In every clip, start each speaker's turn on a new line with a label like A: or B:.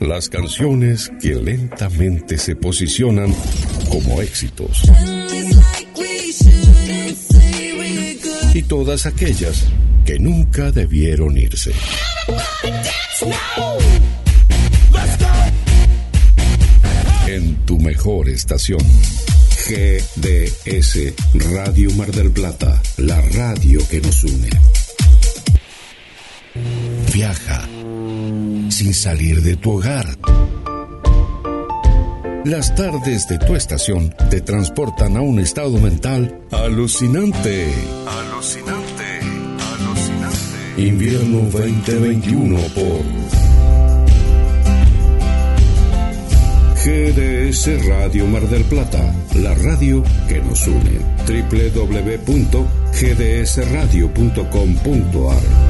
A: Las canciones que lentamente se posicionan como éxitos. Y todas aquellas que nunca debieron irse. En tu mejor estación. GDS Radio Mar del Plata, la radio que nos une. Viaja sin salir de tu hogar. Las tardes de tu estación te transportan a un estado mental alucinante. Alucinante, alucinante. Invierno 2021 por GDS Radio Mar del Plata, la radio que nos une. www.gdsradio.com.ar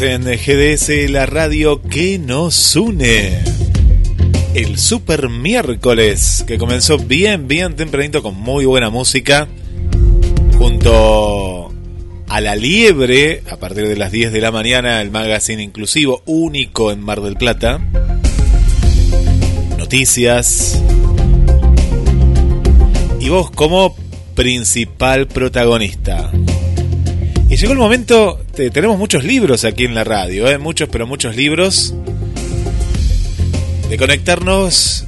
B: en GDS, la radio que nos une. El super miércoles, que comenzó bien, bien tempranito con muy buena música. Junto a La Liebre, a partir de las 10 de la mañana, el magazine inclusivo único en Mar del Plata. Noticias. Y vos como principal protagonista. Y llegó el momento, tenemos muchos libros aquí en la radio, ¿eh? muchos, pero muchos libros, de conectarnos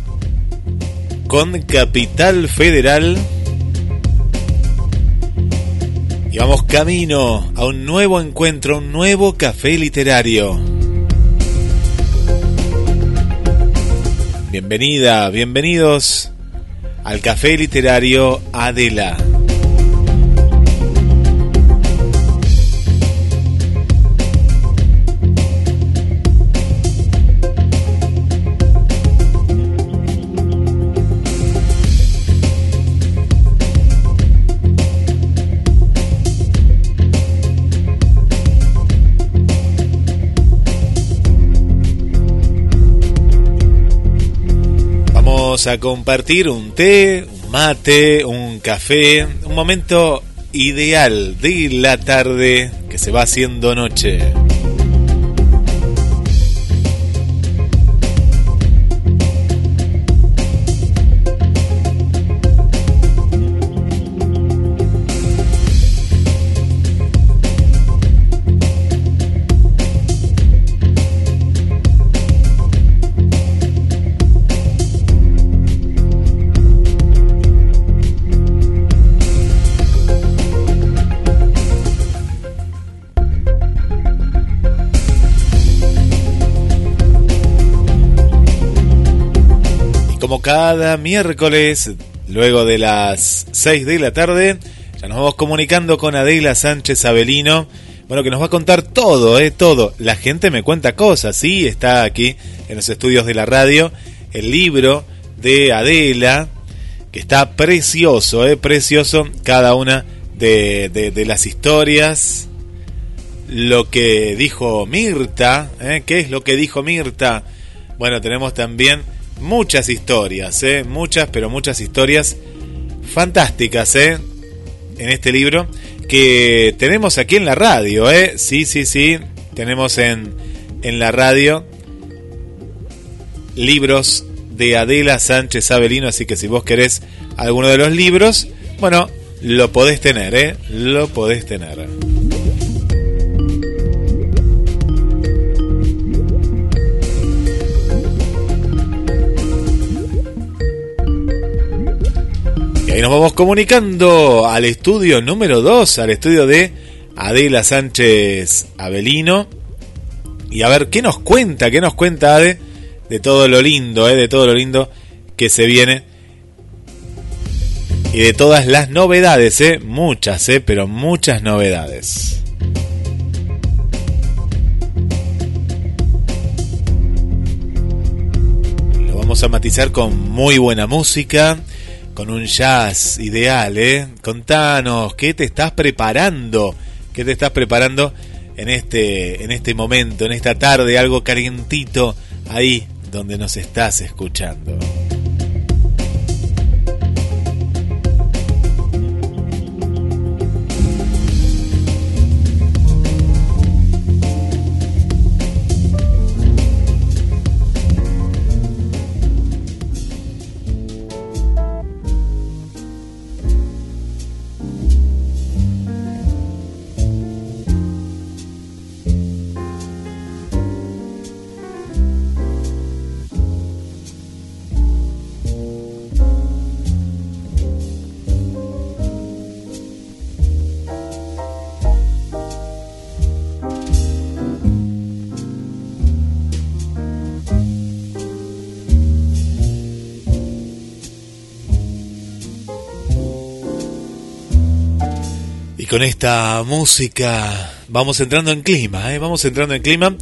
B: con Capital Federal. Y vamos camino a un nuevo encuentro, un nuevo café literario. Bienvenida, bienvenidos al café literario Adela. A compartir un té, un mate, un café, un momento ideal de la tarde que se va haciendo noche. Cada miércoles, luego de las 6 de la tarde, ya nos vamos comunicando con Adela Sánchez Avelino. Bueno, que nos va a contar todo, ¿eh? Todo. La gente me cuenta cosas, sí, está aquí en los estudios de la radio. El libro de Adela, que está precioso, ¿eh? Precioso. Cada una de, de, las historias. Lo que dijo Mirta, ¿eh? ¿Qué es lo que dijo Mirta? Bueno, tenemos también muchas historias, ¿eh? muchas, pero muchas historias fantásticas ¿eh? en este libro que tenemos aquí en la radio. ¿eh? Sí, sí, sí, tenemos en, en la radio libros de Adela Sánchez Avelino, así que si vos querés alguno de los libros, bueno, lo podés tener, ¿eh? lo podés tener. Y nos vamos comunicando al estudio número 2, al estudio de Adela Sánchez Avelino. Y a ver qué nos cuenta, qué nos cuenta Ade de todo lo lindo, eh, de todo lo lindo que se viene. Y de todas las novedades, eh, muchas, eh, pero muchas novedades. Lo vamos a matizar con muy buena música con un jazz ideal, ¿eh? Contanos, ¿qué te estás preparando? ¿Qué te estás preparando en este, en este momento, en esta tarde, algo calientito ahí donde nos estás escuchando. Con esta música vamos entrando en clima, ¿eh? vamos entrando en clima.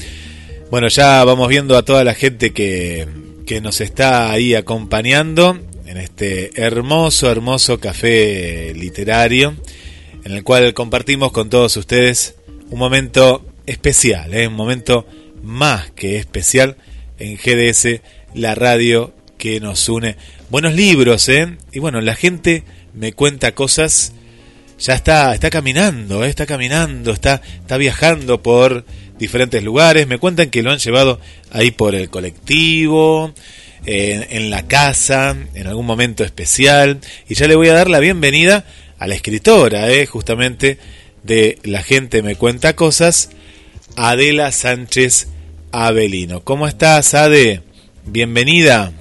B: Bueno, ya vamos viendo a toda la gente que, que nos está ahí acompañando en este hermoso, hermoso café literario, en el cual compartimos con todos ustedes un momento especial, ¿eh? un momento más que especial en GDS, la radio que nos une. Buenos libros, ¿eh? Y bueno, la gente me cuenta cosas ya está, está caminando, eh, está caminando, está, está viajando por diferentes lugares. Me cuentan que lo han llevado ahí por el colectivo, en, la casa, en algún momento especial. Y ya le voy a dar la bienvenida a la escritora, eh, justamente de La gente me cuenta cosas, Adela Sánchez Avelino. ¿Cómo estás, Ade? Bienvenida.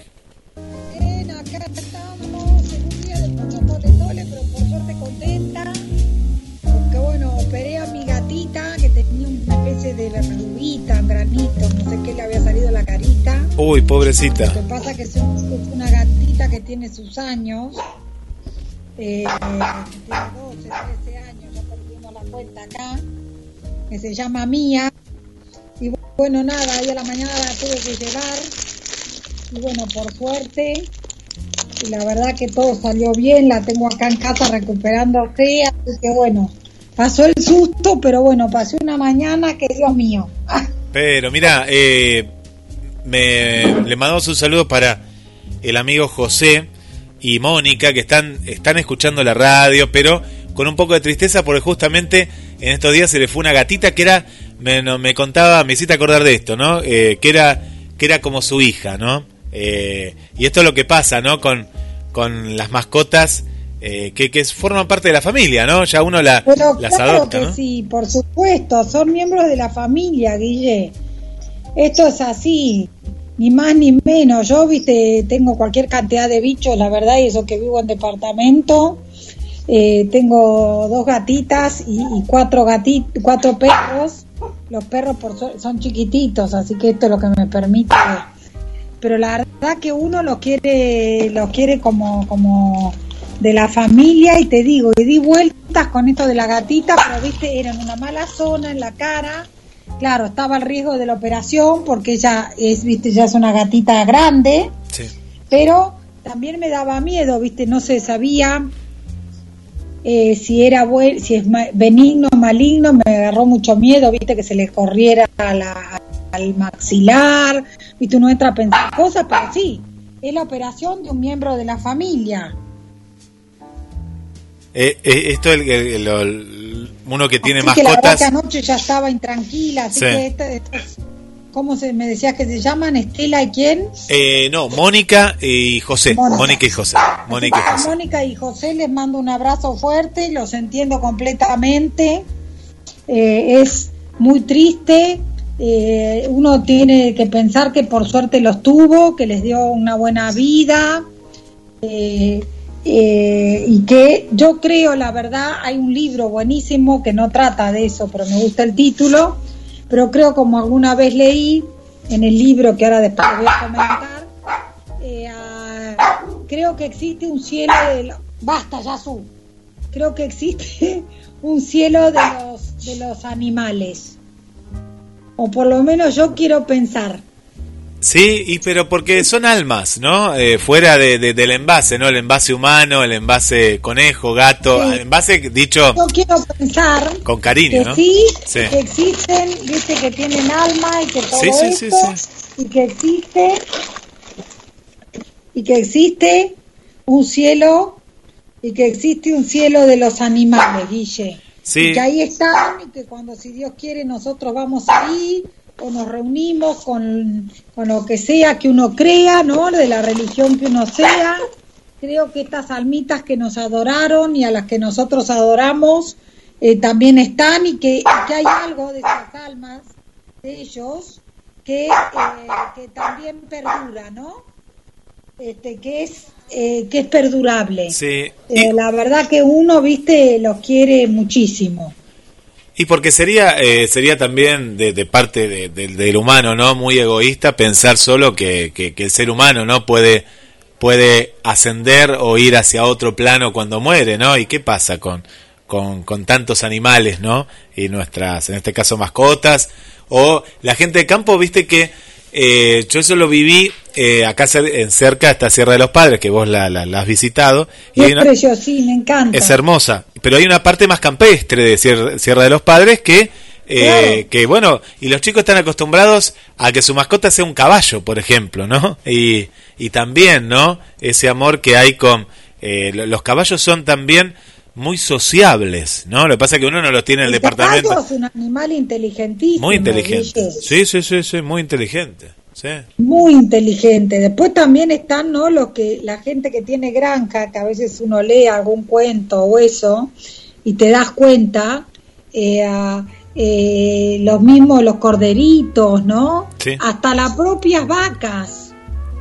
B: Uy, pobrecita.
C: Lo que pasa es que es una gatita que tiene sus años, eh, que tiene 12, 13 años, ya perdimos la cuenta acá, que se llama Mía. Y bueno, nada, ahí a la mañana la tuve que llevar. Y bueno, por suerte, y la verdad que todo salió bien, la tengo acá en casa recuperándose, así que bueno, pasó el susto, pero bueno, pasé una mañana que Dios mío.
B: Pero mira, eh, me, le mandamos un saludo para el amigo José y Mónica que están, están escuchando la radio, pero con un poco de tristeza porque justamente en estos días se le fue una gatita que era, me, me contaba, me hiciste acordar de esto, ¿no? Eh, que, era, que era como su hija, ¿no? Eh, y esto es lo que pasa, ¿no? Con, con las mascotas. Eh, que, que forman parte de la familia, ¿no? Ya uno la, las adopta,
C: Sí, por supuesto, son miembros de la familia, Guille. Esto es así, ni más ni menos. Yo, viste, tengo cualquier cantidad de bichos, la verdad, y eso que vivo en departamento. Eh, tengo dos gatitas y, cuatro cuatro perros. Los perros por son chiquititos, así que esto es lo que me permite. Pero la verdad que uno los quiere, los quiere como, como de la familia y te digo, y di vueltas con esto de la gatita, pero viste, era en una mala zona en la cara claro, estaba el riesgo de la operación porque ella es, viste, ya es una gatita grande, pero también me daba miedo, viste, no se sabía eh, si era si es benigno o maligno, me agarró mucho miedo, viste, que se le corriera al maxilar, viste, uno entra a pensar cosas, pero sí, es la operación de un miembro de la familia.
B: Eh, eh, esto es el, uno que tiene así mascotas.
C: Que la anoche ya estaba intranquila, así que ¿cómo se me decías que se llaman? ¿Estela y quién?
B: Eh, no, Mónica y José. Mónica, y José. Mónica y José.
C: Mónica y José les mando un abrazo fuerte, los entiendo completamente. es muy triste. uno tiene que pensar que por suerte los tuvo, que les dio una buena vida. Eh, eh, y que yo creo, la verdad, hay un libro buenísimo que no trata de eso, pero me gusta el título, pero creo como alguna vez leí en el libro que ahora después voy a comentar, eh, creo que existe un cielo de... Basta, Yasu. Creo que existe un cielo de los, de los animales. O por lo menos yo quiero pensar.
B: Sí, y pero porque son almas, ¿no? Eh, fuera de, del envase, ¿no? El envase humano, el envase conejo, gato, el envase dicho...
C: Yo quiero pensar...
B: Con cariño,
C: que
B: ¿no?
C: Sí, que existen, viste, que tienen alma y que todo esto, y que existe... Y que existe un cielo y que existe un cielo de los animales, Guille.
B: Sí.
C: Y que ahí están y que cuando si Dios quiere nosotros vamos ahí o nos reunimos con, con lo que sea que uno crea, ¿no? De la religión que uno sea. Creo que estas almitas que nos adoraron y a las que nosotros adoramos eh, también están y que, que, hay algo de esas almas, de ellos, que, eh, que también perdura, ¿no? Este, que es eh, que es perdurable.
B: Sí.
C: Eh, la verdad que uno, viste, los quiere muchísimo.
B: Y porque sería eh, sería también de, de parte de, del humano, ¿no? Muy egoísta pensar solo que, que, que, el ser humano no puede puede ascender o ir hacia otro plano cuando muere, ¿no? ¿Y qué pasa con, con, con tantos animales, ¿no? Y nuestras, en este caso, mascotas. O la gente de campo, viste que eh, yo eso lo viví eh, acá en cerca esta Sierra de los Padres, que vos la, la, has visitado.
C: Y es precioso, sí, me encanta.
B: Es hermosa, pero hay una parte más campestre de Sierra, de los Padres que, eh, que, bueno, y los chicos están acostumbrados a que su mascota sea un caballo, por ejemplo, ¿no? Y, y también, ¿no? Ese amor que hay con... Eh, los caballos son también muy sociables, ¿no? Lo que pasa es que uno no los tiene en el, el departamento.
C: es un animal inteligentísimo.
B: Muy inteligente. Sí, sí, sí, sí, muy inteligente. Sí.
C: Muy inteligente. Después también están, ¿no? Los que la gente que tiene granja, que a veces uno lee algún cuento o eso y te das cuenta, eh, eh, los mismos los corderitos, ¿no?
B: Sí.
C: Hasta las propias vacas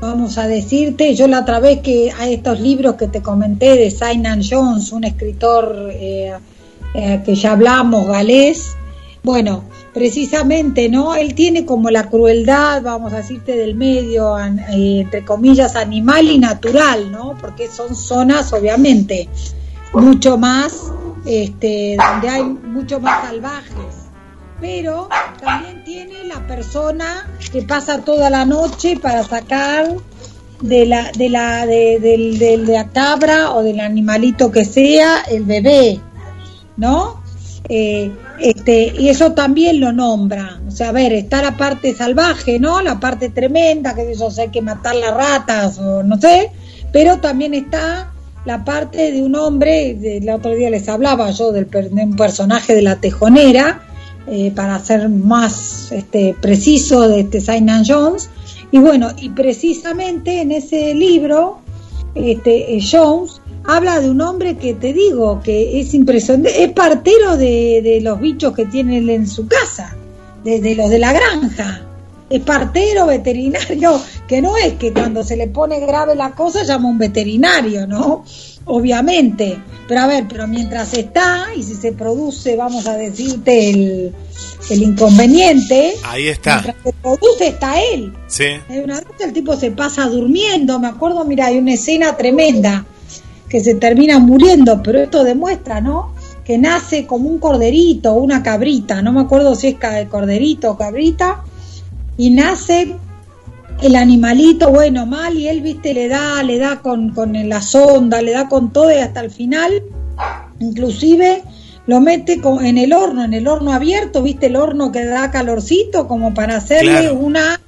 C: vamos a decirte, yo la otra vez que a estos libros que te comenté de Simon Jones, un escritor eh, que ya hablamos, galés, bueno, precisamente, ¿no? Él tiene como la crueldad, vamos a decirte, del medio, eh, entre comillas, animal y natural, ¿no? Porque son zonas, obviamente, mucho más, este, donde hay mucho más salvajes pero también tiene la persona que pasa toda la noche para sacar de la de la de, de, de, la cabra o del animalito que sea el bebé no eh, este y eso también lo nombra o sea a ver está la parte salvaje no la parte tremenda que eso hay que matar las ratas o no sé pero también está la parte de un hombre el otro día les hablaba yo del de un personaje de la tejonera eh, para ser más este, preciso de este Jones. Y bueno, y precisamente en ese libro, este, eh, Jones habla de un hombre que te digo que es impresionante, es partero de, de los bichos que tiene él en su casa, desde los de la granja. Es partero, veterinario, que no es que cuando se le pone grave la cosa llama un veterinario, ¿no? obviamente. Pero a ver, pero mientras está y si se produce, vamos a decirte, el, el inconveniente.
B: Ahí está.
C: Mientras se produce, está él.
B: Sí.
C: Una vez el tipo se pasa durmiendo. Me acuerdo, mira, hay una escena tremenda que se termina muriendo, pero esto demuestra, ¿no? Que nace como un corderito, una cabrita. No me acuerdo si es corderito o cabrita. Y nace el animalito, bueno, mal, y él, viste, le da, le da con, con la sonda, le da con todo y hasta el final, inclusive lo mete en el horno, en el horno abierto, viste, el horno que da calorcito, como para hacerle
B: Claro.
C: una,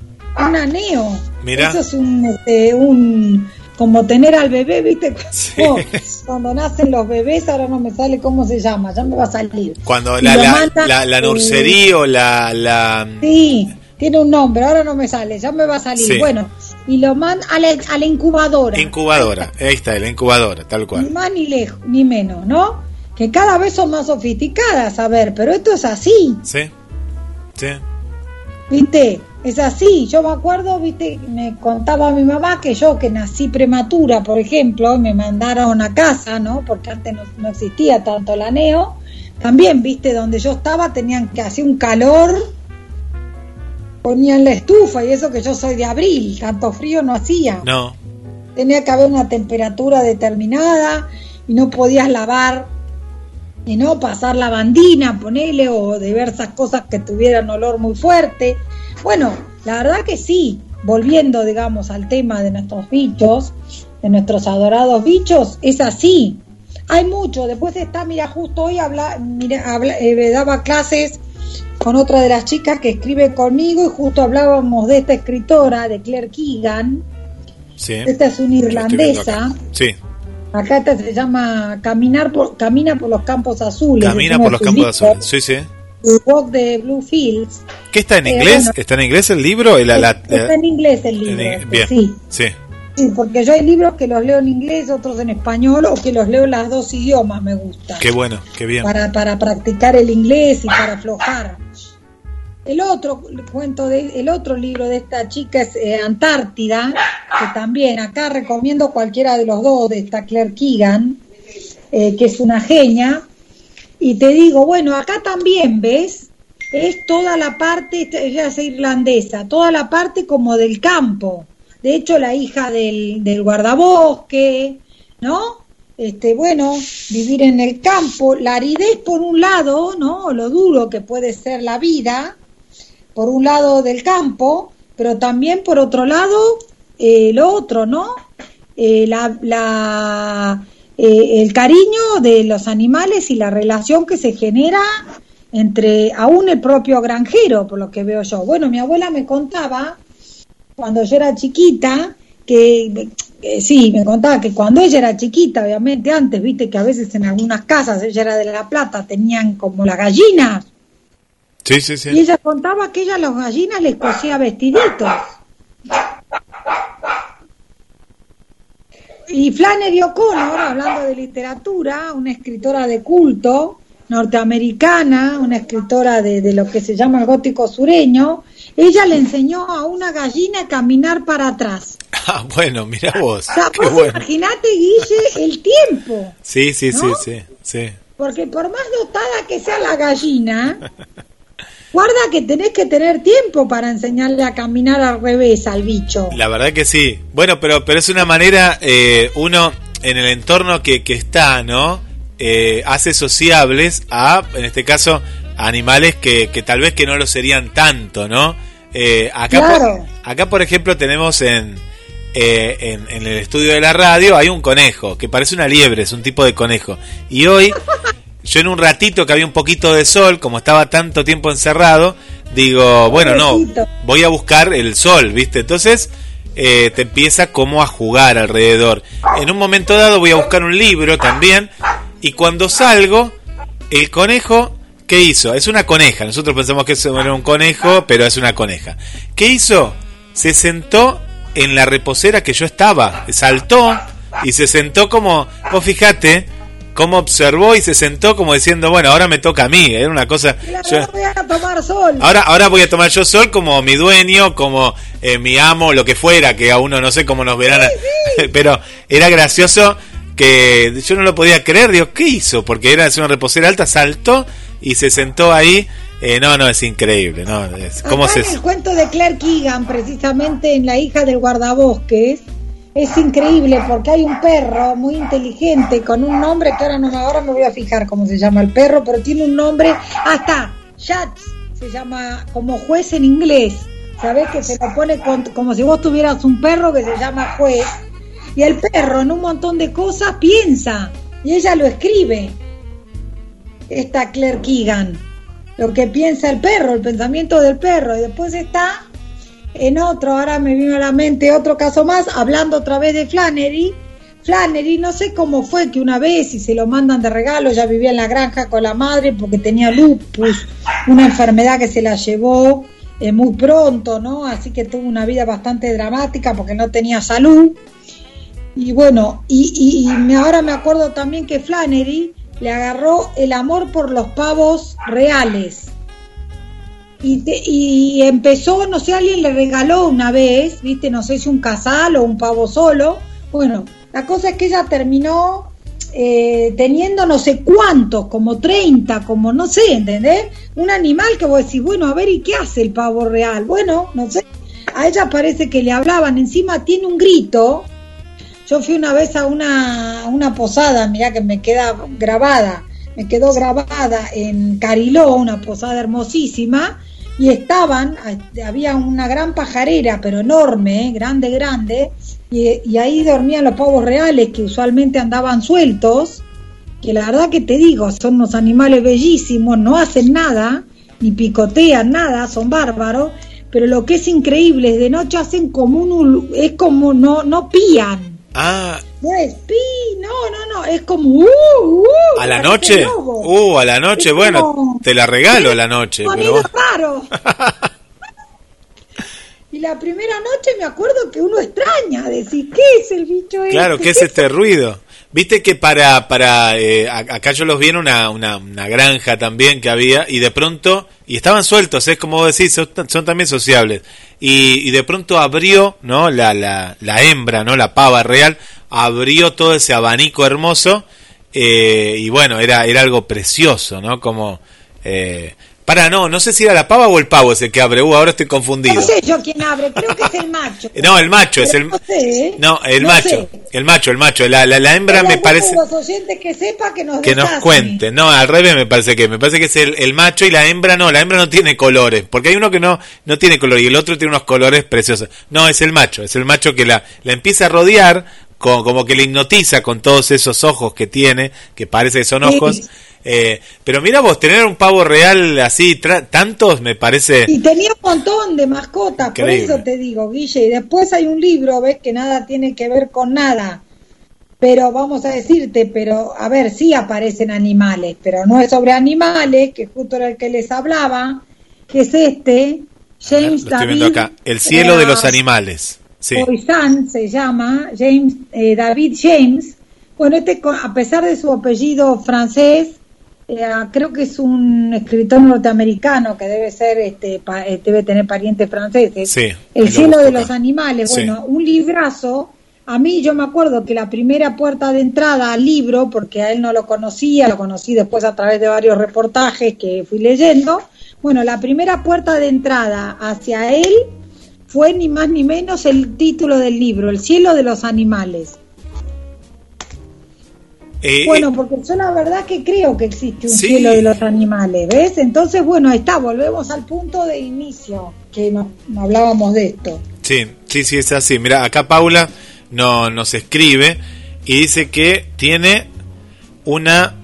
C: un aneo.
B: Mirá.
C: Eso es un, este, un, como tener al bebé, viste, cuando, cuando nacen los bebés, ahora no me sale cómo se llama, ya me va a salir.
B: Cuando la, la, la, la
C: eh,
B: nursería o la, la...
C: Sí, tiene un nombre, ahora no me sale, ya me va a salir.
B: Sí.
C: Bueno, y lo manda a la, a la incubadora.
B: incubadora, ahí está, la incubadora, tal
C: Ni
B: cual.
C: más ni lejos, ni menos, ¿no? Que cada vez son más sofisticadas, a ver, pero esto es así,
B: Sí, sí,
C: ¿viste? Es así. Yo me acuerdo, ¿viste? Me contaba mi mamá que yo, que nací prematura, por ejemplo, y me mandaron a casa, ¿no? Porque antes no, no existía tanto la neo. También, ¿viste? Donde yo estaba tenían que hacer un calor, ponían la estufa y eso que yo soy de abril, tanto frío no hacía.
B: no,
C: tenía que haber una temperatura determinada y no podías lavar y no pasar lavandina, ponele, o diversas cosas que tuvieran olor muy fuerte. Bueno, la verdad que sí, volviendo, digamos, al tema de nuestros bichos, de nuestros adorados bichos, es así. Hay mucho. Después está, mira, justo hoy habla, mira, eh, daba clases con otra de las chicas que escribe conmigo y justo hablábamos de esta escritora, de Claire Keegan. Sí. Esta es una irlandesa.
B: Sí.
C: Acá esta se llama Caminar por, Camina por los Campos Azules.
B: Camina por los Campos Azules, sí, sí.
C: Walk de Blue Fields.
B: ¿Qué está en eh, inglés? ¿Está en inglés el libro?
C: está en inglés el libro. bien, sí.
B: sí.
C: Sí, porque yo hay libros que los leo en inglés, otros en español, o que los leo en las dos idiomas, me gusta.
B: Qué bueno, qué bien.
C: Para, para practicar el inglés y para aflojar. El otro cuento de, el otro libro de esta chica es eh, Antártida, que también acá recomiendo cualquiera de los dos, de esta Claire Keegan, eh, que es una genia. Y te digo, bueno, acá también, ¿ves? Es toda la parte, ella es irlandesa, toda la parte como del campo. De hecho, la hija del, del guardabosque, ¿no? Este, bueno, vivir en el campo, la aridez por un lado, ¿no? Lo duro que puede ser la vida, por un lado del campo, pero también por otro lado eh, lo otro, ¿no? Eh, la, eh, el cariño de los animales y la relación que se genera entre aún el propio granjero, por lo que veo yo. Bueno, mi abuela me contaba, cuando yo era chiquita, que sí, me contaba que cuando ella era chiquita, obviamente antes, viste que a veces en algunas casas, ella era de La Plata, tenían como las gallinas
B: Sí, sí, sí.
C: Y ella contaba que ella a las gallinas les cosía vestiditos. Y Flannery O'Connor, hablando de literatura, una escritora de culto norteamericana, una escritora de, lo que se llama el gótico sureño, ella le enseñó a una gallina a caminar para atrás.
B: Ah, bueno, mira vos.
C: Imagínate, Guille, el tiempo.
B: Sí, sí, sí, sí, sí.
C: Porque por más dotada que sea la gallina, Guarda que tenés que tener tiempo para enseñarle a caminar al revés al bicho.
B: La verdad que sí. Bueno, pero, pero es una manera, eh, uno en el entorno que, que está, ¿no? Eh, hace sociables a, en este caso, animales que, que tal vez que no lo serían tanto, ¿no? Eh, acá, por, acá, por ejemplo, tenemos en, en, en, el estudio de la radio, hay un conejo, que parece una liebre, es un tipo de conejo. Y hoy yo en un ratito que había un poquito de sol, como estaba tanto tiempo encerrado, digo, bueno, no, voy a buscar el sol, ¿viste? Entonces eh, te empieza como a jugar alrededor. En un momento dado voy a buscar un libro también, y cuando salgo, el conejo, ¿qué hizo? Es una coneja, nosotros pensamos que era un conejo, pero es una coneja. ¿Qué hizo? Se sentó en la reposera que yo estaba, saltó y se sentó como, vos fíjate, cómo observó y se sentó como diciendo, bueno, ahora me toca a mí, era una cosa...
C: voy a tomar sol.
B: Ahora, ahora voy a tomar yo sol como mi dueño, como eh, mi amo, lo que fuera, que a uno no sé cómo nos verán, pero era gracioso que yo no lo podía creer, digo, ¿qué hizo? Porque era una reposera alta, saltó y se sentó ahí. Eh, no, no, es increíble, ¿no?
C: ¿Cómo se... el cuento de Claire Keegan, precisamente en La hija del guardabosques, es increíble porque hay un perro muy inteligente con un nombre que ahora no ahora me voy a fijar cómo se llama el perro, pero tiene un nombre hasta Shats se llama como juez en inglés. ¿Sabes? Que se lo pone como si vos tuvieras un perro que se llama juez. Y el perro en un montón de cosas piensa. Y ella lo escribe. Esta Claire Keegan. Lo que piensa el perro, el pensamiento del perro. Y después está en otro, ahora me vino a la mente otro caso más, hablando otra vez de Flannery. Flannery, no sé cómo fue que una vez, y se lo mandan de regalo, ya vivía en la granja con la madre porque tenía lupus, una enfermedad que se la llevó eh, muy pronto, ¿no? Así que tuvo una vida bastante dramática porque no tenía salud. Y bueno, y, y ahora me acuerdo también que Flannery le agarró el amor por los pavos reales y, empezó, no sé, alguien le regaló una vez, viste, no sé si un casal o un pavo solo. Bueno, la cosa es que ella terminó eh, teniendo no sé cuántos, como 30, como no sé, ¿entendés? Un animal que vos decís, bueno, a ver, ¿y qué hace el pavo real? Bueno, no sé. A ella parece que le hablaban, encima tiene un grito. Yo fui una vez a una, una posada, mirá que me queda grabada, me quedó grabada en Cariló, una posada hermosísima, y estaban, había una gran pajarera, pero enorme, grande, grande, y, y, ahí dormían los pavos reales que usualmente andaban sueltos, que la verdad que te digo, son unos animales bellísimos, no hacen nada, ni picotean nada, son bárbaros, pero lo que es increíble es de noche hacen como un, es como no, no pían.
B: Ah.
C: No es pi, no, no, no, es como uh, uh,
B: a la noche. Uh, a la noche, bueno, te la regalo a la noche.
C: Pero... raro. y la primera noche me acuerdo que uno extraña, decir, ¿qué es el bicho este?
B: Claro, ¿qué es este ruido? Viste que para, para eh, acá yo los vi en una, una, granja también que había y de pronto, y estaban sueltos, es como decís, son, son también sociables. Y, y, de pronto abrió, ¿no? La, la, la hembra, ¿no? La pava real, abrió todo ese abanico hermoso eh, y bueno, era, era algo precioso, ¿no? Como... Eh, para, no, no sé si era la pava o el pavo ese que abre. Uh, ahora estoy confundido.
C: No sé yo quién abre, creo que es el macho.
B: no, el macho es el.
C: No, sé,
B: no el
C: no
B: macho.
C: Sé.
B: El macho, el macho. La, la, la hembra me parece.
C: Los oyentes que sepa que nos
B: Que nos
C: deshacen.
B: cuenten. No, al revés me parece que. Me parece que es el, el macho y la hembra no. La hembra no tiene colores. Porque hay uno que no, no tiene color y el otro tiene unos colores preciosos. No, es el macho. Es el macho que la, la empieza a rodear. Con, como que le hipnotiza con todos esos ojos que tiene, que parece que son
C: Sí.
B: Eh, pero mira vos, tener un pavo real así, tra- tantos, me parece...
C: Y tenía un montón de mascotas,
B: Increíble.
C: por eso te digo, Guille. Y después hay un libro, ves, que nada tiene que ver con nada. Pero vamos a decirte, pero a ver, sí aparecen animales, pero no es sobre animales, que justo era el que les hablaba, que es este, James
B: estoy
C: David.
B: viendo acá. El cielo de los animales. Sí.
C: Poisson se llama, James, eh, David James. Bueno, este, a pesar de su apellido francés, eh, creo que es un escritor norteamericano que debe ser, este, pa- eh, debe tener parientes franceses.
B: Sí,
C: El
B: lo
C: cielo de los animales,
B: Sí.
C: bueno, un librazo. A mí yo me acuerdo que la primera puerta de entrada al libro, porque a él no lo conocía, lo conocí después a través de varios reportajes que fui leyendo. Bueno, la primera puerta de entrada hacia él fue ni más ni menos el título del libro, El cielo de los animales.
B: Eh,
C: Bueno, porque yo la verdad que creo que existe un
B: Sí.
C: cielo de los animales, ¿ves? Entonces, bueno, ahí está, volvemos al punto de inicio, que nos, hablábamos de esto.
B: Sí, sí, sí, es así. Mira, acá Paula no, nos escribe y dice que tiene una...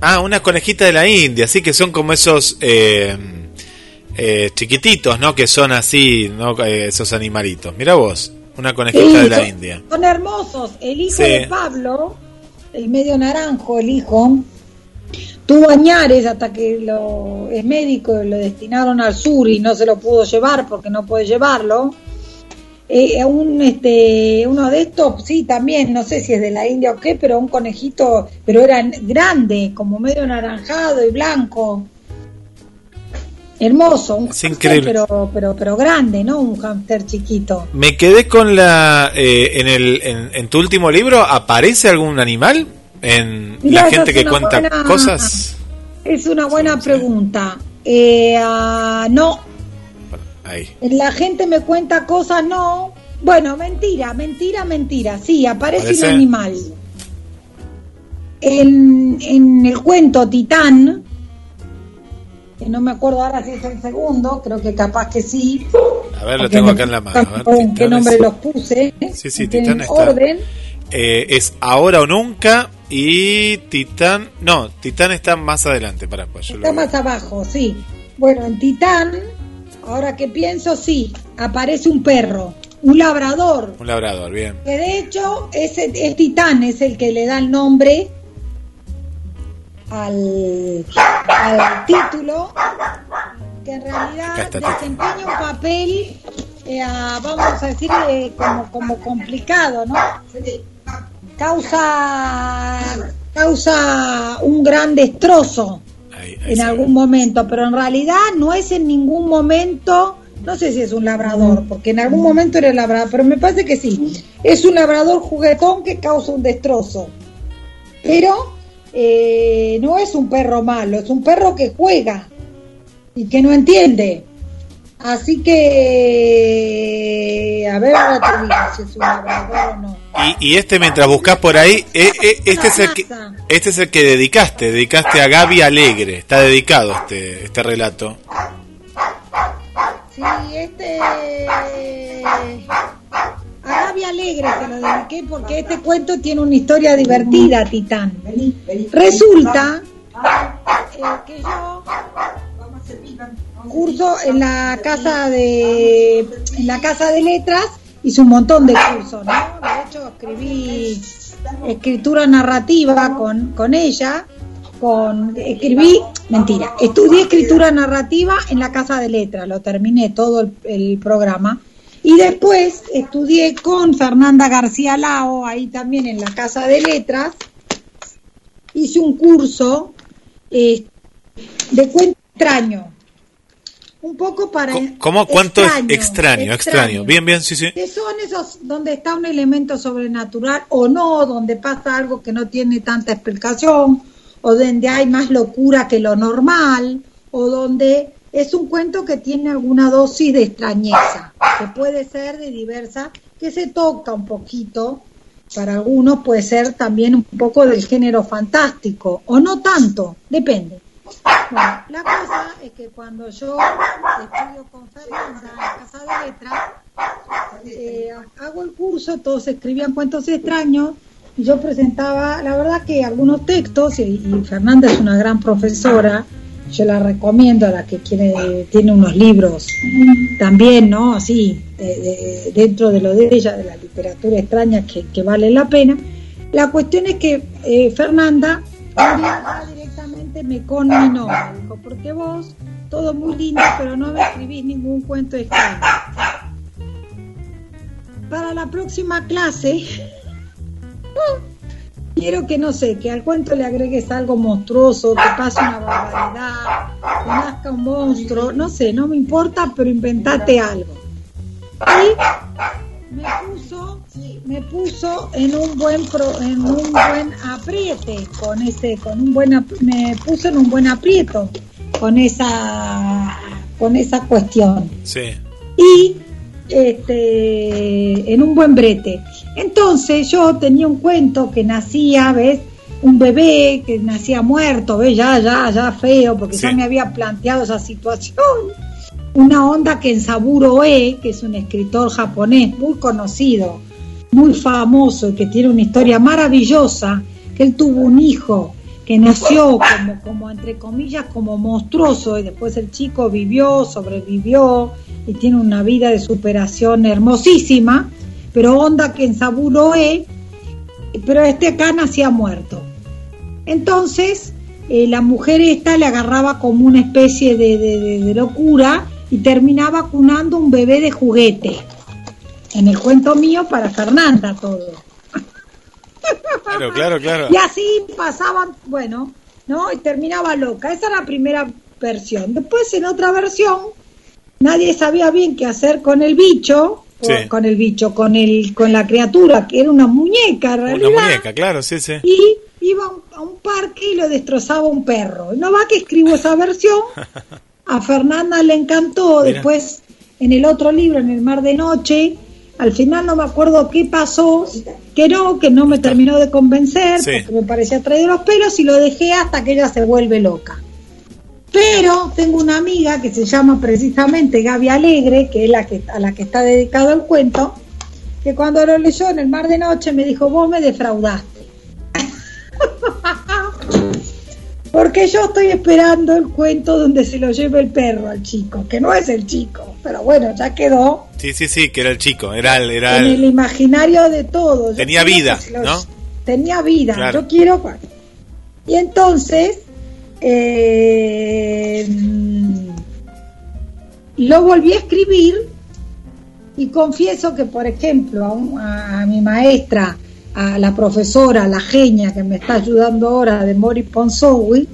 B: Ah, una conejita de la India, así que son como esos eh, eh, chiquititos, ¿no? Que son así, ¿no? Eh, esos animalitos. Mira vos, una conejita
C: Sí,
B: de la
C: son-
B: India.
C: Son hermosos. El hijo
B: Sí.
C: de Pablo, el medio naranjo, el hijo, tuvo añares hasta que lo, es médico lo destinaron al sur y no se lo pudo llevar porque no puede llevarlo. Eh, un, este, uno de estos, sí, también, no sé si es de la India o qué, pero un conejito, pero era grande, como medio anaranjado y blanco. Hermoso, un
B: Es increíble.
C: pero, pero, pero grande, ¿no? Un hámster chiquito.
B: Me quedé con la... eh, en, el, en, en tu último libro, ¿aparece algún animal? En
C: Mirá,
B: la gente que cuenta
C: buena-
B: cosas.
C: Es una buena
B: Sí,
C: pregunta. Eh, ah, no,
B: Ahí.
C: la gente me cuenta cosas, no. Bueno, mentira, mentira, mentira. Sí, aparece
B: ¿Aparece?
C: un animal. En, en el cuento Titán, que no me acuerdo ahora si es el segundo, creo que capaz que sí.
B: A ver, lo tengo acá en la mano. A ver,
C: qué
B: Titanes.
C: nombre los puse.
B: Sí, sí, Titán está-
C: orden.
B: Eh, es ahora o nunca y Titán. No, Titán está más adelante. Para pues
C: Está más abajo, sí. Bueno, en Titán, ahora que pienso, sí, aparece un perro, un labrador,
B: Un labrador, bien.
C: que de hecho es, es Titán, es el que le da el nombre al, al título, que en realidad desempeña un papel, eh, vamos a decir, eh, como, como complicado, ¿no? Causa, causa un gran destrozo
B: Ahí, ahí
C: en algún momento, pero en realidad no es en ningún momento, no sé si es un labrador, porque en algún momento era labrador, pero me parece que sí, es un labrador juguetón que causa un destrozo, pero eh, no es un perro malo, es un perro que juega y que no entiende. Así que, a ver, ahora te digo si es un labrador o no.
B: Y, y este, mientras buscas por ahí, eh, eh, este, es el que, este es el que dedicaste. Dedicaste a Gaby Alegre. Está dedicado este, este relato.
C: Sí, este. A Gaby Alegre se lo dediqué porque este cuento tiene una historia divertida, Titán. Resulta eh, que yo curso en la casa de en la casa de letras hice un montón de cursos, ¿no? De hecho escribí escritura narrativa con, con ella, con escribí, mentira, estudié escritura narrativa en la casa de letras, lo terminé todo el, el programa. Y después estudié con Fernanda García Lao, ahí también en la Casa de Letras. Hice un curso eh, de cuento extraño. Un poco para...
B: ¿Cómo? ¿Cuánto extraño, extraño, extraño? Bien, bien, sí, sí.
C: Que son esos donde está un elemento sobrenatural o no, donde pasa algo que no tiene tanta explicación, o donde hay más locura que lo normal, o donde es un cuento que tiene alguna dosis de extrañeza, que puede ser de diversa, que se toca un poquito, para algunos puede ser también un poco del género fantástico, o no tanto, depende. Bueno, la cosa es que cuando yo estudio con Fernanda en Casa de Letras, eh, hago el curso, todos escribían cuentos extraños, y yo presentaba, la verdad que algunos textos, y, y Fernanda es una gran profesora, yo la recomiendo a la que quiere, tiene unos libros también, ¿no? Así, de, de, dentro de lo de ella, de la literatura extraña, que, que vale la pena. La cuestión es que eh, Fernanda directamente me conminó, me dijo, porque vos, todo muy lindo, pero no me escribís ningún cuento extraño. Para la próxima clase, quiero que no sé, que al cuento le agregues algo monstruoso, que pase una barbaridad, que nazca un monstruo, no sé, no me importa, pero inventate algo. Y me puso, me puso en un buen pro, en un buen apriete con ese, con un buen me puso en un buen aprieto con esa con esa cuestión.
B: Sí.
C: Y este en un buen brete. Entonces yo tenía un cuento que nacía, ¿ves? Un bebé que nacía muerto, ¿ves? Ya, ya, ya feo, porque sí. ya me había planteado esa situación. Una onda que en Saburo E, que es un escritor japonés muy conocido, muy famoso y que tiene una historia maravillosa, que él tuvo un hijo que nació como, como entre comillas, como monstruoso y después el chico vivió, sobrevivió y tiene una vida de superación hermosísima pero onda que en Saburo E, pero este acá nacía muerto. Entonces, eh, la mujer esta le agarraba como una especie de, de, de, de, locura y terminaba cunando un bebé de juguete. En el cuento mío para Fernanda todo.
B: Claro, claro, claro.
C: Y así pasaban, bueno, ¿no? Y terminaba loca. Esa era la primera versión. Después, en otra versión, nadie sabía bien qué hacer con el bicho Sí. con el bicho, con el con la criatura, que era una muñeca, en realidad.
B: Una muñeca, claro, sí, sí.
C: Y iba a un parque y lo destrozaba un perro. No va que escribo esa versión. A Fernanda le encantó. Mira. Después, en el otro libro, en El Mar de Noche, al final no me acuerdo qué pasó, que no, que no me terminó de convencer, sí. porque me parecía traer los pelos y lo dejé hasta que ella se vuelve loca. Pero tengo una amiga que se llama precisamente Gaby Alegre, que es la que, a la que está dedicado el cuento, que cuando lo leyó en el mar de noche me dijo, vos me defraudaste. Porque yo estoy esperando el cuento donde se lo lleve el perro al chico, que no es el chico, pero bueno, ya quedó.
B: Sí, sí, sí, que era el chico, era el... Era
C: en el, el imaginario de todos.
B: Tenía vida, los, ¿no?
C: Tenía vida, claro. yo quiero... Y entonces eh, lo volví a escribir y confieso que, por ejemplo, a, un, a, mi maestra, a la profesora, la genia que me está ayudando ahora de Mori Ponsowi,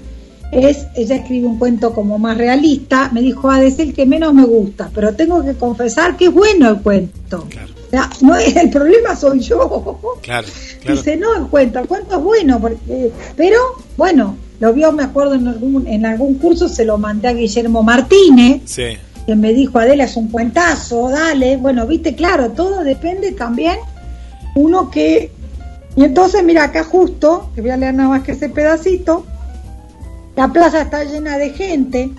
C: es, ella escribe un cuento como más realista, me dijo, ah, es el que menos me gusta, pero tengo que confesar que es bueno el cuento. Claro. No el problema soy yo.
B: Claro, claro.
C: Dice, no, el cuento, el cuento es bueno, porque, pero bueno, lo vio, me acuerdo, en algún, en algún curso, se lo mandé a Guillermo Martínez,
B: sí.
C: que me dijo, Adela, es un cuentazo, dale. Bueno, viste, claro, todo depende también uno que... Y entonces, mira, acá justo, que voy a leer nada más que ese pedacito, la plaza está llena de gente,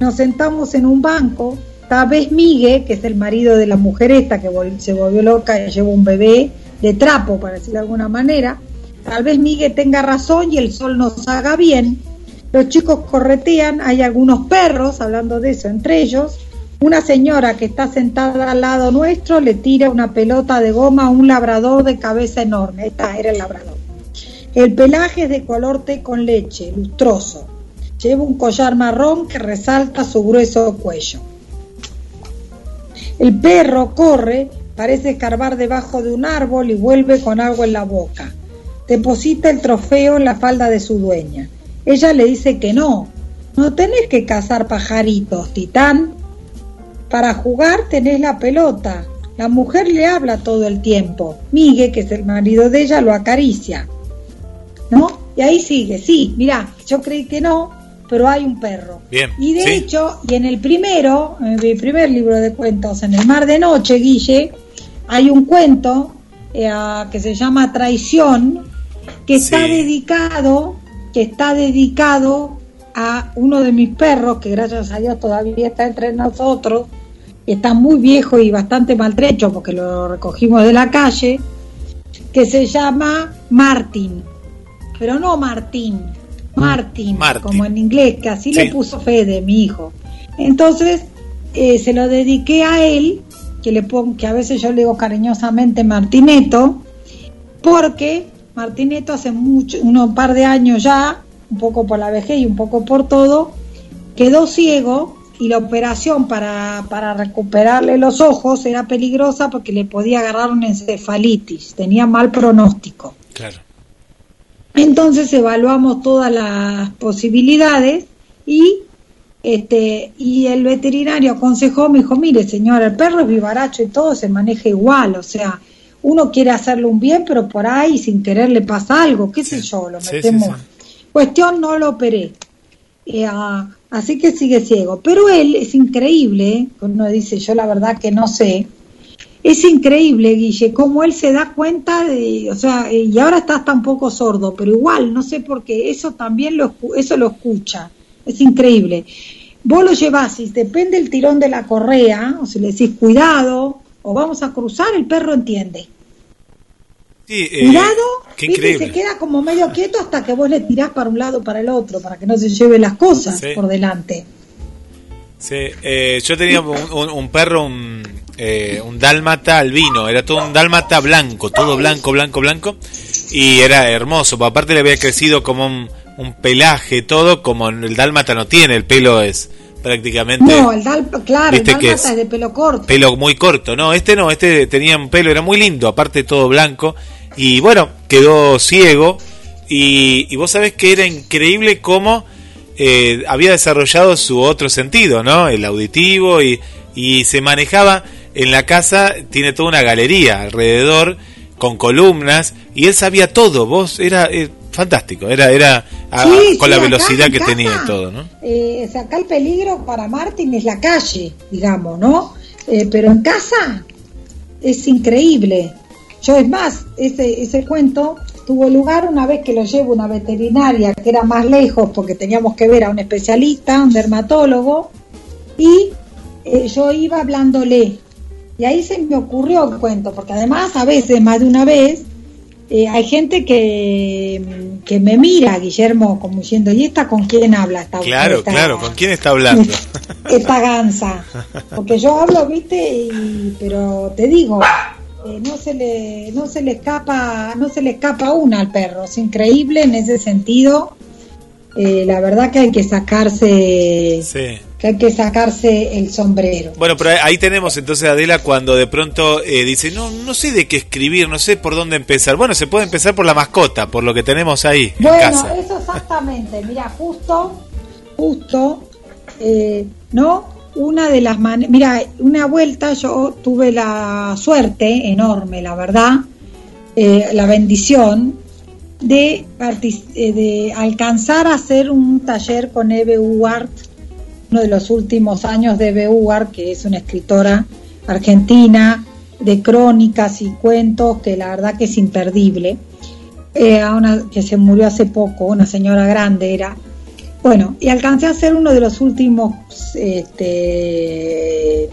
C: nos sentamos en un banco, tal vez Migue, que es el marido de la mujer esta que se volvió loca y llevó un bebé de trapo, para decirlo de alguna manera, tal vez Migue tenga razón y el sol nos haga bien. Los chicos corretean, hay algunos perros, hablando de eso, entre ellos, una señora que está sentada al lado nuestro le tira una pelota de goma a un labrador de cabeza enorme. Esta era el labrador. El pelaje es de color té con leche, lustroso. Lleva un collar marrón que resalta su grueso cuello. El perro corre, parece escarbar debajo de un árbol y vuelve con algo en la boca. Deposita el trofeo en la falda de su dueña. Ella le dice que no. No tenés que cazar pajaritos, titán. Para jugar tenés la pelota. La mujer le habla todo el tiempo. Migue, que es el marido de ella, lo acaricia. ¿No? Y ahí sigue, sí, mirá, yo creí que no, pero hay un perro.
B: Bien.
C: Y de hecho, y en el primero, en mi primer libro de cuentos, en el mar de noche, Guille, hay un cuento eh, que se llama Traición, que está dedicado, que está dedicado a uno de mis perros, que gracias a Dios todavía está entre nosotros, está muy viejo y bastante maltrecho porque lo recogimos de la calle, que se llama Martin, pero no Martín, Martin, como en inglés, que así le puso Fede, mi hijo. Entonces, eh, se lo dediqué a él, que, le pongo, que a veces yo le digo cariñosamente Martineto, porque Martineto hace mucho, un par de años ya, un poco por la vejez y un poco por todo, quedó ciego y la operación para, para recuperarle los ojos era peligrosa porque le podía agarrar una encefalitis, tenía mal pronóstico.
B: Claro.
C: Entonces evaluamos todas las posibilidades y este y el veterinario aconsejó, me dijo, mire señora, el perro es vivaracho y todo se maneja igual, o sea, uno quiere hacerle un bien, pero por ahí sin querer le pasa algo, qué sé yo, lo metemos. Cuestión, no lo operé. Eh, ah, Así que sigue ciego. Pero él es increíble, ¿eh? uno dice, yo la verdad que no sé. Es increíble, Guille, cómo él se da cuenta de, o sea, y ahora está hasta un poco sordo, pero igual, no sé por qué, eso también lo, eso lo escucha. Es increíble. Vos lo llevás y depende el tirón de la correa, o si le decís cuidado, o vamos a cruzar, el perro entiende.
B: Eh,
C: Cuidado, se queda como medio quieto hasta que vos le tirás para un lado o para el otro, para que no se lleve las cosas por delante.
B: Sí, eh, yo tenía un, perro, un, eh, un dálmata albino, era todo un dálmata blanco, todo blanco, blanco, blanco, y era hermoso, aparte le había crecido como un, pelaje, todo, como el dálmata no tiene, el pelo es prácticamente.
C: No, el claro, el es, de pelo corto.
B: Pelo muy corto, no, este no, este tenía un pelo, era muy lindo, aparte todo blanco, y bueno, quedó ciego. Y, vos sabés que era increíble cómo eh, había desarrollado su otro sentido, ¿no? El auditivo y, y se manejaba en la casa, tiene toda una galería alrededor con columnas y él sabía todo, vos era eh, fantástico, era era con la velocidad que tenía todo, ¿no?
C: Eh, acá el peligro para Martín es la calle, digamos, ¿no? Eh, pero en casa es increíble. Yo es más, ese, ese cuento tuvo lugar una vez que lo llevo a una veterinaria que era más lejos porque teníamos que ver a un especialista, un dermatólogo, y eh, yo iba hablándole. Y ahí se me ocurrió el cuento, porque además a veces, más de una vez, eh, hay gente que, que me mira, Guillermo, como diciendo, ¿y esta con quién habla? Esta,
B: claro, claro, ¿con quién está hablando?
C: Esta gansa. Porque yo hablo, viste, pero te digo, eh, no se le no se le escapa no se le escapa una al perro es increíble en ese sentido eh, la verdad que hay que sacarse que hay que sacarse el sombrero.
B: Bueno pero ahí tenemos entonces Adela cuando de pronto eh, dice no no sé de qué escribir no sé por dónde empezar bueno se puede empezar por la mascota por lo que tenemos ahí
C: bueno eso exactamente. Mira justo justo no una de las maneras, mira, una vuelta yo tuve la suerte enorme, la verdad, eh, la bendición de, eh, de alcanzar a hacer un taller con Eve Uart, uno de los últimos años de Eve Uart, que es una escritora argentina de crónicas y cuentos que la verdad que es imperdible, eh, que se murió hace poco, una señora grande era, Bueno, y alcancé a ser uno de los últimos este,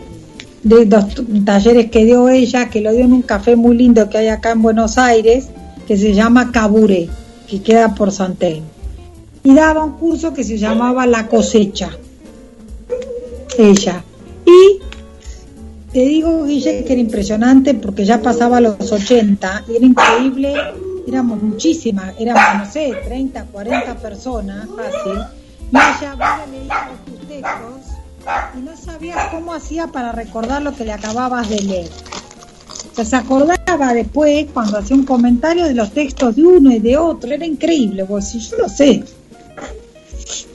C: de los talleres que dio ella, que lo dio en un café muy lindo que hay acá en Buenos Aires, que se llama Cabure, que queda por Santel. Y daba un curso que se llamaba La cosecha. Ella. Y te digo, Guille, que era impresionante porque ya pasaba los 80 y era increíble, éramos muchísimas, éramos, no sé, 30, 40 personas, fácil. Y ella leía tus textos y no sabía cómo hacía para recordar lo que le acababas de leer. se acordaba después cuando hacía un comentario de los textos de uno y de otro, era increíble, vos si yo lo sé.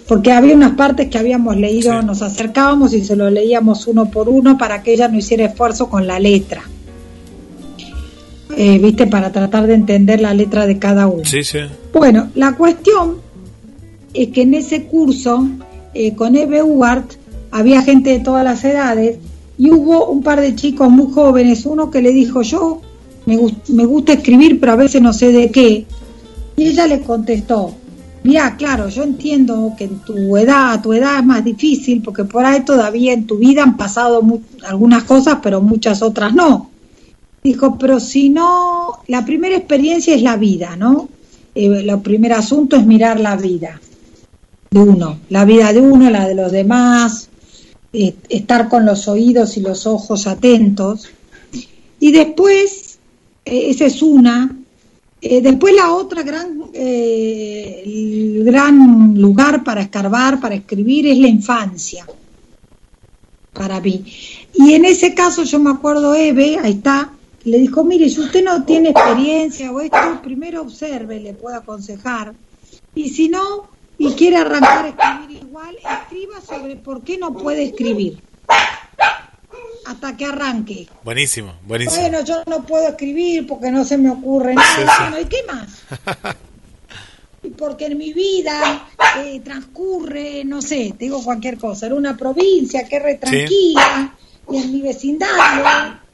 C: Porque había unas partes que habíamos leído, nos acercábamos y se lo leíamos uno por uno para que ella no hiciera esfuerzo con la letra. Eh, ¿Viste? Para tratar de entender la letra de cada uno.
B: Sí, sí.
C: Bueno, la cuestión es que en ese curso, eh, con Eve Ugart, había gente de todas las edades y hubo un par de chicos muy jóvenes, uno que le dijo yo me, me gusta escribir pero a veces no sé de qué y ella le contestó mira claro yo entiendo que en tu edad tu edad es más difícil porque por ahí todavía en tu vida han pasado algunas cosas pero muchas otras no dijo pero si no la primera experiencia es la vida no eh, el primer asunto es mirar la vida de uno la vida de uno la de los demás eh, estar con los oídos y los ojos atentos. Y después, eh, esa es una. Eh, después la otra gran, el gran lugar para escarbar, para escribir, es la infancia, para mí. Y en ese caso yo me acuerdo, Eve, ahí está, le dijo, mire, si usted no tiene experiencia o esto, primero observe, le puedo aconsejar. Y si no, y quiere arrancar a escribir igual, escriba sobre por qué no puede escribir. Hasta que arranque.
B: Buenísimo, buenísimo.
C: Bueno, yo no puedo escribir porque no se me ocurre nada. ¿Y qué más? porque en mi vida eh, transcurre, no sé, te digo cualquier cosa, en una provincia que es re tranquila y en mi vecindario,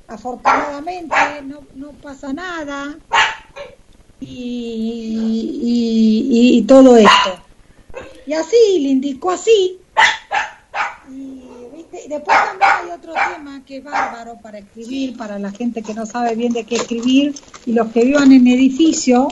C: afortunadamente, no, no pasa nada y, y todo esto. Y así, le indicó así. Y, después también hay otro tema que es bárbaro para escribir, para la gente que no sabe bien de qué escribir y los que vivan en edificio,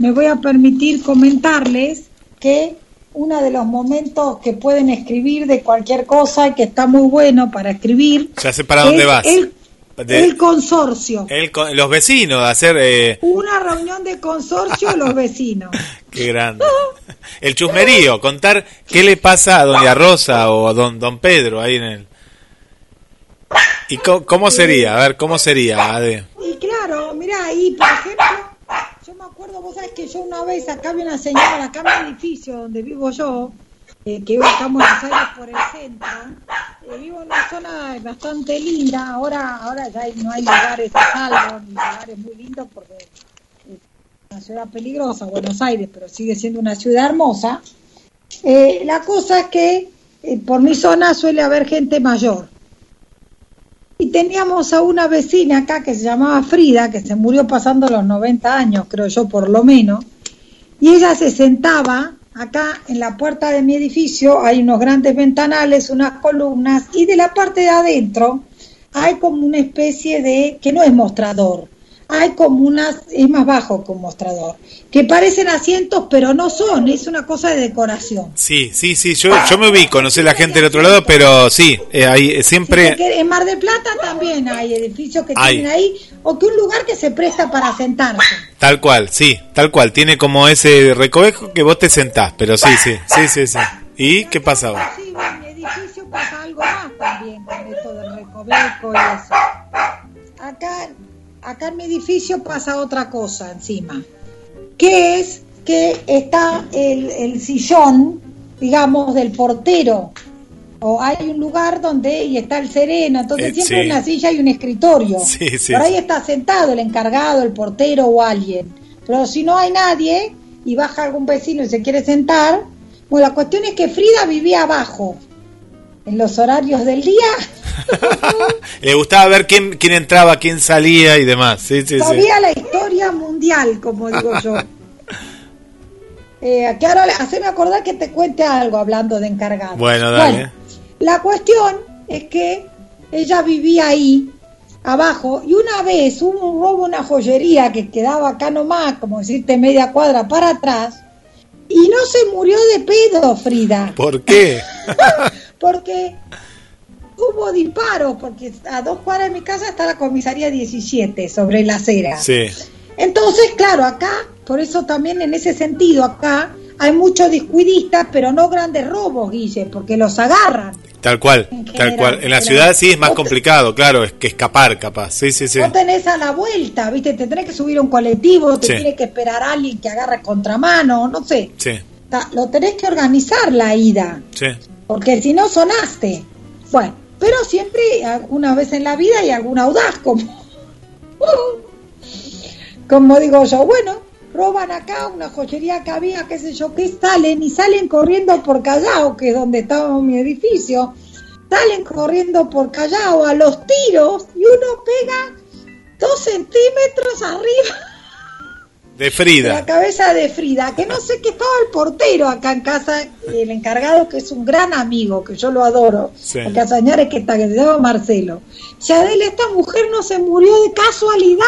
C: me voy a permitir comentarles que uno de los momentos que pueden escribir de cualquier cosa y que está muy bueno para escribir.
B: Ya sé para dónde vas.
C: El, consorcio.
B: los vecinos, hacer... Eh,
C: Una reunión de consorcio los vecinos.
B: Qué grande. El chusmerío, contar qué le pasa a doña Rosa o a don, don Pedro ahí en el... ¿Y cómo, sería? A ver, ¿cómo sería, Ade?
C: Y claro, mira, ahí, por ejemplo, acuerdo, vos sabés que yo una vez acá había una señora, acá en el edificio donde vivo yo, eh, que vivo acá en Buenos Aires por el centro, eh, vivo en una zona bastante linda, ahora ahora ya no hay lugares a salvo, ni lugares muy lindos porque una ciudad peligrosa, Buenos Aires, pero sigue siendo una ciudad hermosa. Eh, la cosa es que por mi zona suele haber gente mayor. Y teníamos a una vecina acá que se llamaba Frida, que se murió pasando los 90 años, creo yo, por lo menos. Y ella se sentaba acá en la puerta de mi edificio, hay unos grandes ventanales, unas columnas, y de la parte de adentro hay como una especie de, que no es mostrador, hay como unas, es más bajo que un mostrador, que parecen asientos, pero no son, es una cosa de decoración.
B: Sí, sí, sí, yo, yo me ubico, no sé la gente del otro lado, pero sí, eh, hay eh, siempre...
C: en Mar del Plata también hay edificios que tienen ahí, o que un lugar que se presta para sentarse.
B: Tal cual, sí, tal cual, tiene como ese recovejo que vos te sentás, pero sí, sí, sí, sí, sí. ¿Y qué pasaba?
C: Sí, en mi edificio pasa algo más también con esto del recoveco y eso. Acá acá en mi edificio pasa otra cosa encima, que es que está el, sillón, digamos, del portero, o hay un lugar donde y está el sereno, entonces eh, siempre hay una silla y un escritorio. Por ahí está sentado el encargado, el portero o alguien. Pero si no hay nadie y baja algún vecino y se quiere sentar, bueno, la cuestión es que Frida vivía abajo en los horarios del día.
B: Le gustaba ver quién, quién entraba, quién salía y demás. Sí,
C: Sabía la historia mundial, como digo yo. Eh, que ahora haceme acordar que te cuente algo hablando de encargado.
B: Bueno, dale.
C: la cuestión es que ella vivía ahí abajo y una vez hubo un robo una joyería que quedaba acá nomás, como decirte media cuadra para atrás, y no se murió de pedo, Frida.
B: ¿Por qué?
C: porque hubo disparos, porque a dos cuadras de mi casa está la comisaría 17 sobre la acera.
B: Sí.
C: Entonces, claro, acá, por eso también en ese sentido, acá hay muchos discuidistas, pero no grandes robos, Guille, porque los agarran.
B: Tal cual, tal cual. En la ciudad sí es más complicado, claro, es que escapar capaz. Sí, sí, sí.
C: No tenés a la vuelta, ¿viste? Te tenés que subir a un colectivo, te tiene que esperar a alguien que agarre contramano, no sé.
B: Sí.
C: lo tenés que organizar la ida.
B: Sí.
C: Porque si no sonaste. Bueno, pero siempre, alguna vez en la vida, hay algún audaz, como. como digo yo, bueno, roban acá una joyería que había, qué sé yo, que salen y salen corriendo por Callao, que es donde estaba mi edificio, salen corriendo por Callao a los tiros y uno pega dos centímetros arriba.
B: De Frida.
C: la cabeza de Frida, que no sé qué estaba el portero acá en casa, el encargado, que es un gran amigo, que yo lo adoro, sí. acá señores que está, que se llama Marcelo. Adele, esta mujer no se murió de casualidad.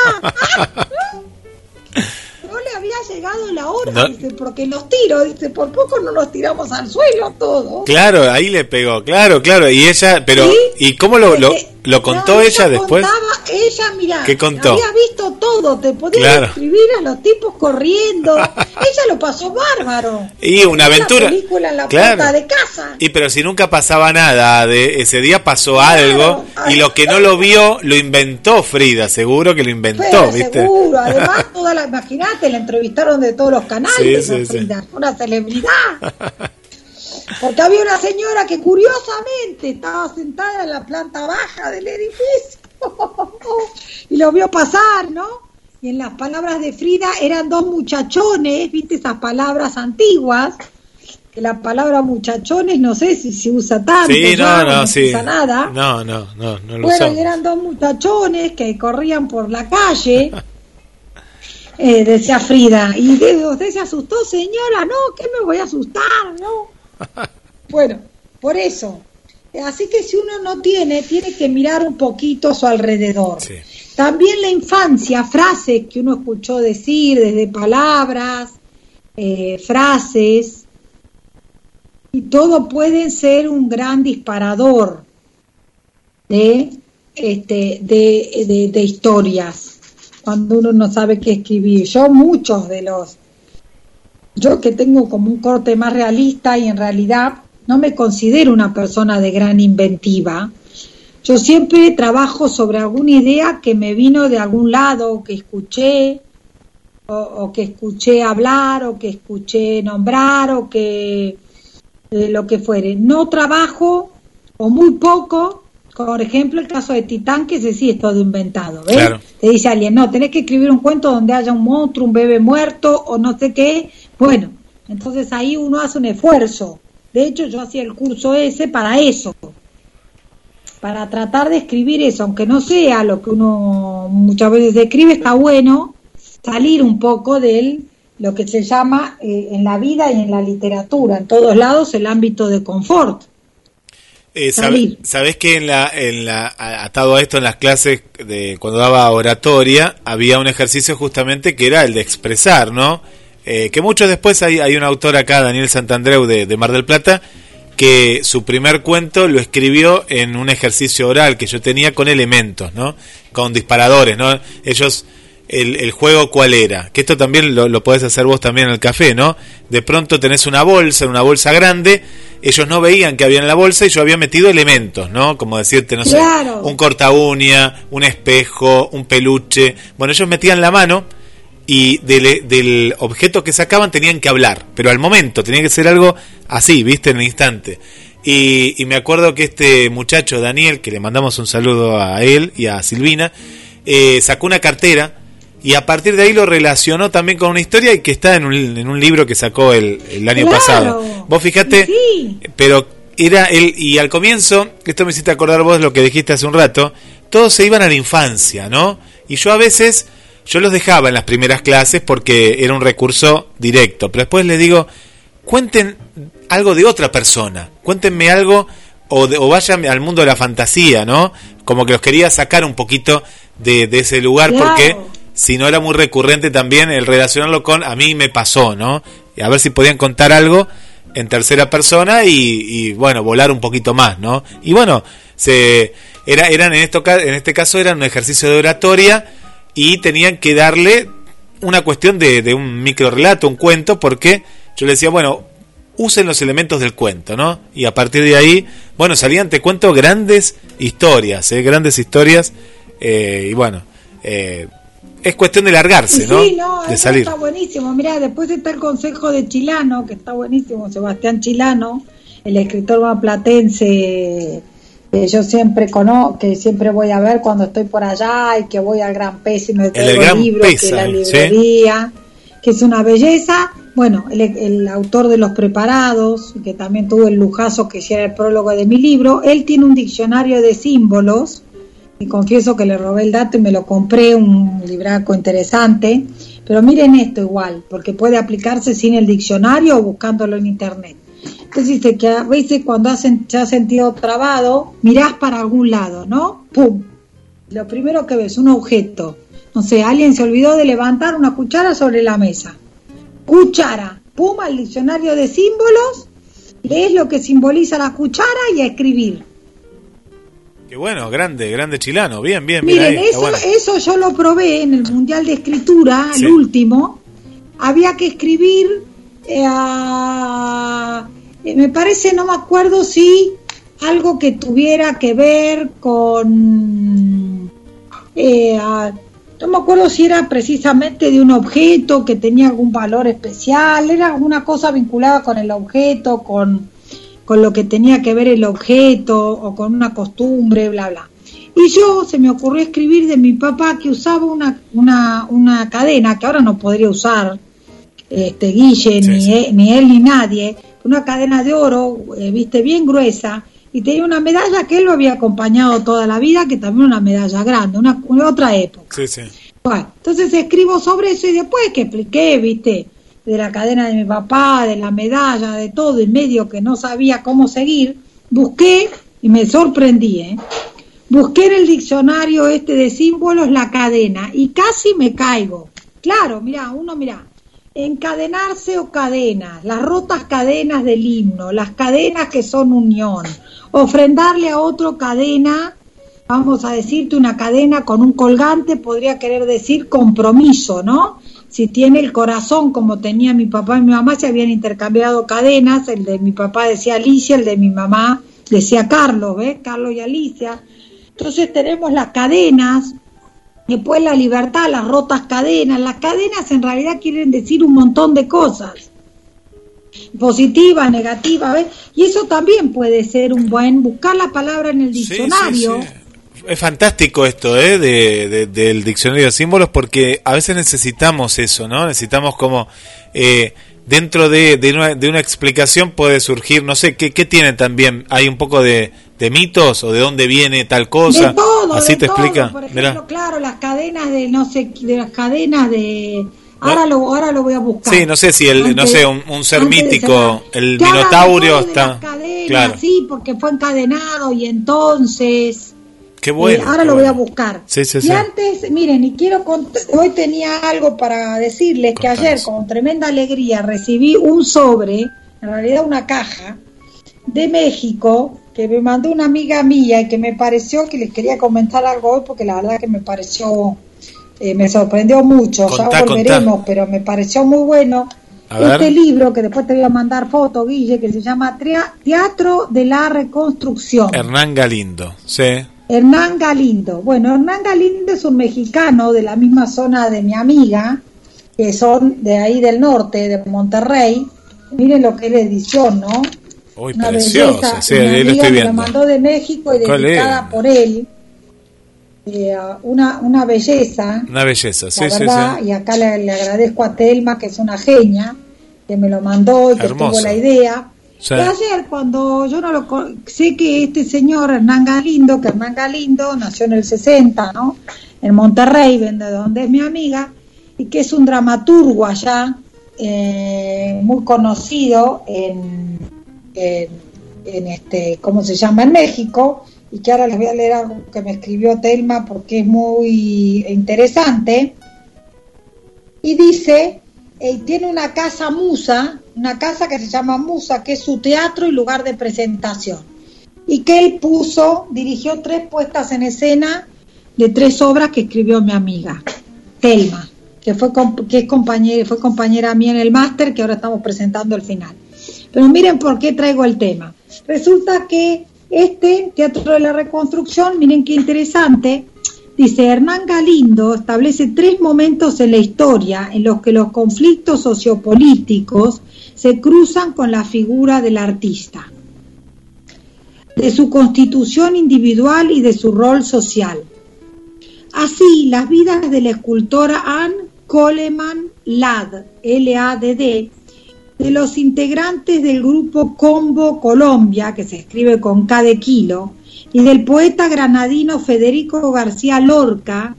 C: no le había llegado la hora, dice, porque los tiros, dice, por poco no nos tiramos al suelo todo.
B: Claro, ahí le pegó, claro, claro, y ella, pero, ¿y cómo lo, lo, lo contó ella, después?
C: ella, mira,
B: ¿Qué contó?
C: había visto todo, te podía escribir a los tipos corriendo, ella lo pasó bárbaro.
B: Y una aventura.
C: película en la puerta de casa.
B: Y pero si nunca pasaba nada, de ese día pasó algo, y lo que no lo vio, lo inventó Frida, seguro que lo inventó, ¿viste?
C: Seguro, además, toda la, imagínate, la entrevistaron de todos los canales,
B: sí, sí,
C: Frida, una celebridad. Porque había una señora que curiosamente estaba sentada en la planta baja del edificio y lo vio pasar, ¿no? Y en las palabras de Frida eran dos muchachones, ¿viste esas palabras antiguas? Que la palabra muchachones no sé si se usa tanto,
B: sí, no, no,
C: se usa nada.
B: No, no, no, no lo
C: Bueno, eran dos muchachones que corrían por la calle. Eh, decía Frida, y usted se asustó, señora, no, que me voy a asustar, no. Bueno, por eso. Así que si uno no tiene, tiene que mirar un poquito a su alrededor. También la infancia, frases que uno escuchó decir, desde palabras, eh, frases, y todo puede ser un gran disparador de, este, de, de, de historias, cuando uno no sabe qué escribir. Yo muchos de los yo que tengo como un corte más realista y en realidad no me considero una persona de gran inventiva, yo siempre trabajo sobre alguna idea que me vino de algún lado, que escuché, o, que escuché hablar, o que escuché nombrar, o que eh, lo que fuere. No trabajo, o muy poco, por ejemplo, el caso de Titán, que ese sí es todo inventado. ¿ves? Te dice alguien, no, tenés que escribir un cuento donde haya un monstruo, un bebé muerto, o no sé qué. Bueno, entonces ahí uno hace un esfuerzo. De hecho, yo hacía el curso ese para eso, para tratar de escribir eso, aunque no sea lo que uno muchas veces escribe, está bueno salir un poco de lo que se llama eh, en la vida y en la literatura, en todos lados, el ámbito de confort.
B: Eh, Sabes que en la, en la, atado a esto en las clases de cuando daba oratoria había un ejercicio justamente que era el de expresar, ¿no? Eh, que mucho después hay, hay un autor acá, Daniel Santandreu de, de, Mar del Plata, que su primer cuento lo escribió en un ejercicio oral que yo tenía con elementos, ¿no? Con disparadores, ¿no? Ellos, el, el juego cuál era, que esto también lo, lo podés hacer vos también en el café, ¿no? De pronto tenés una bolsa, una bolsa grande, ellos no veían que había en la bolsa y yo había metido elementos, ¿no? Como decirte, no
C: claro.
B: sé, un corta uña, un espejo, un peluche. Bueno, ellos metían la mano y del, del, objeto que sacaban tenían que hablar, pero al momento tenía que ser algo así, viste, en el instante. Y, y, me acuerdo que este muchacho, Daniel, que le mandamos un saludo a él y a Silvina, eh, sacó una cartera y a partir de ahí lo relacionó también con una historia y que está en un, en un libro que sacó el, el año
C: claro.
B: pasado. Vos fijate,
C: sí.
B: pero era él, y al comienzo, esto me hiciste acordar vos lo que dijiste hace un rato, todos se iban a la infancia, ¿no? Y yo a veces yo los dejaba en las primeras clases porque era un recurso directo, pero después les digo, cuenten algo de otra persona, cuéntenme algo o, o vayan al mundo de la fantasía, ¿no? Como que los quería sacar un poquito de, ese lugar porque si no era muy recurrente también el relacionarlo con a mí me pasó, ¿no? A ver si podían contar algo en tercera persona y, bueno, volar un poquito más, ¿no? Y bueno, se era eran en esto en este caso eran un ejercicio de oratoria y tenían que darle una cuestión de, de un micro relato, un cuento, porque yo le decía, bueno, usen los elementos del cuento, ¿no? Y a partir de ahí, bueno, salían, te cuento, grandes historias, ¿eh? grandes historias, eh, y bueno, eh, es cuestión de largarse, ¿no?
C: Sí, no, de salir. está buenísimo. Mira, después está el consejo de Chilano, que está buenísimo, Sebastián Chilano, el escritor maplatense que yo siempre conozco, que siempre voy a ver cuando estoy por allá y que voy al Gran Pez y me traigo el libro, que la librería, que es una belleza. Bueno, el, autor de Los Preparados, que también tuvo el lujazo que hiciera el prólogo de mi libro, él tiene un diccionario de símbolos, y confieso que le robé el dato y me lo compré, un libraco interesante, pero miren esto igual, porque puede aplicarse sin el diccionario o buscándolo en internet. Entonces dice que a veces cuando hacen, te has sentido trabado, mirás para algún lado, ¿no? ¡Pum! Lo primero que ves, un objeto. No sé, alguien se olvidó de levantar una cuchara sobre la mesa. Cuchara. Pum al diccionario de símbolos, lees lo que simboliza la cuchara y a escribir.
B: Qué bueno, grande, grande chilano. Bien, bien,
C: Miren, eso, eso yo lo probé en el Mundial de Escritura, el último. Había que escribir eh, eh, me parece, no me acuerdo si algo que tuviera que ver con... Eh, no me acuerdo si era precisamente de un objeto que tenía algún valor especial, era alguna cosa vinculada con el objeto, con, con lo que tenía que ver el objeto o con una costumbre, bla, bla. Y yo se me ocurrió escribir de mi papá que usaba una, una, una cadena que ahora no podría usar, este, Guille, ni, Él, ni él ni nadie, una cadena de oro, eh, viste, bien gruesa, y tenía una medalla que él lo había acompañado toda la vida, que también una medalla grande, una, otra época.
B: Sí, sí.
C: Bueno, entonces escribo sobre eso y después que expliqué, viste, de la cadena de mi papá, de la medalla, de todo, en medio que no sabía cómo seguir, busqué y me sorprendí, ¿eh? Busqué en el diccionario este de símbolos la cadena y casi me caigo. Claro, mira, uno mira, encadenarse o cadenas, las rotas cadenas del himno, las cadenas que son unión, ofrendarle a otro cadena, vamos a decirte una cadena con un colgante, podría querer decir compromiso, ¿no? Si tiene el corazón como tenía mi papá y mi mamá, se habían intercambiado cadenas, el de mi papá decía Alicia, el de mi mamá decía Carlos, ¿ves? Carlos y Alicia. Entonces tenemos las cadenas, Después la libertad, las rotas cadenas. Las cadenas en realidad quieren decir un montón de cosas. Positiva, negativa, ¿ves? Y eso también puede ser un buen, buscar la palabra en el diccionario.
B: Es fantástico esto, ¿eh? De, del diccionario de símbolos, porque a veces necesitamos eso, ¿no? Necesitamos como... Eh, dentro de, de, una, de una explicación puede surgir, no sé, ¿qué, qué tiene también? Hay un poco de, de mitos o de dónde viene tal cosa.
C: De todo, Así te explica. Por ejemplo, claro, las cadenas de, no sé, de las cadenas de... Ahora, lo, ahora lo voy a buscar.
B: Sí, no sé si el, no sé, un, ser mítico, el Minotaurio está...
C: claro. Sí, porque fue encadenado y entonces...
B: Qué bueno.
C: Eh, ahora lo voy a buscar.
B: Sí, sí,
C: y antes, miren, y quiero hoy tenía algo para decirles que ayer con tremenda alegría recibí un sobre, en realidad una caja de México que me mandó una amiga mía y que me pareció que les quería comentar algo hoy porque la verdad que me pareció, eh, me sorprendió mucho, ya volveremos, pero me pareció muy bueno este libro que después te voy a mandar foto, Guille, que se llama Teatro de la Reconstrucción.
B: Hernán Galindo, sí.
C: Hernán Galindo. Bueno, Hernán Galindo es un mexicano de la misma zona de mi amiga, que son de ahí del norte, de Monterrey. Miren lo que es la edición, ¿no?
B: Uy, una preciosa, sí, ahí lo estoy viendo.
C: Me mandó de México y dedicada por él. Eh, una, una belleza.
B: Una belleza, sí,
C: sí, sí. Y acá le, agradezco a Telma, que es una genia, que me lo mandó y que tuvo la idea. Y ayer cuando yo no lo sé que este señor Hernán Galindo, que Hernán Galindo nació en el 60, ¿no? En Monterrey, de donde es mi amiga, y que es un dramaturgo allá, eh, muy conocido en, en, este, ¿cómo se llama? En México, y que ahora les voy a leer algo que me escribió Telma porque es muy interesante. Y dice, eh, tiene una casa musa, una casa que se llama Musa, que es su teatro y lugar de presentación. Y que él puso, dirigió tres puestas en escena de tres obras que escribió mi amiga, Telma que fue que es compañera, fue compañera mía en el máster, que ahora estamos presentando el final. Pero miren por qué traigo el tema. Resulta que este Teatro de la Reconstrucción, miren qué interesante, dice Hernán Galindo establece tres momentos en la historia en los que los conflictos sociopolíticos se cruzan con la figura del artista, de su constitución individual y de su rol social. Así, las vidas de la escultora Anne Coleman Ladd, L-A-D-D, de los integrantes del grupo Combo Colombia, que se escribe con K de kilo, y del poeta granadino Federico García Lorca,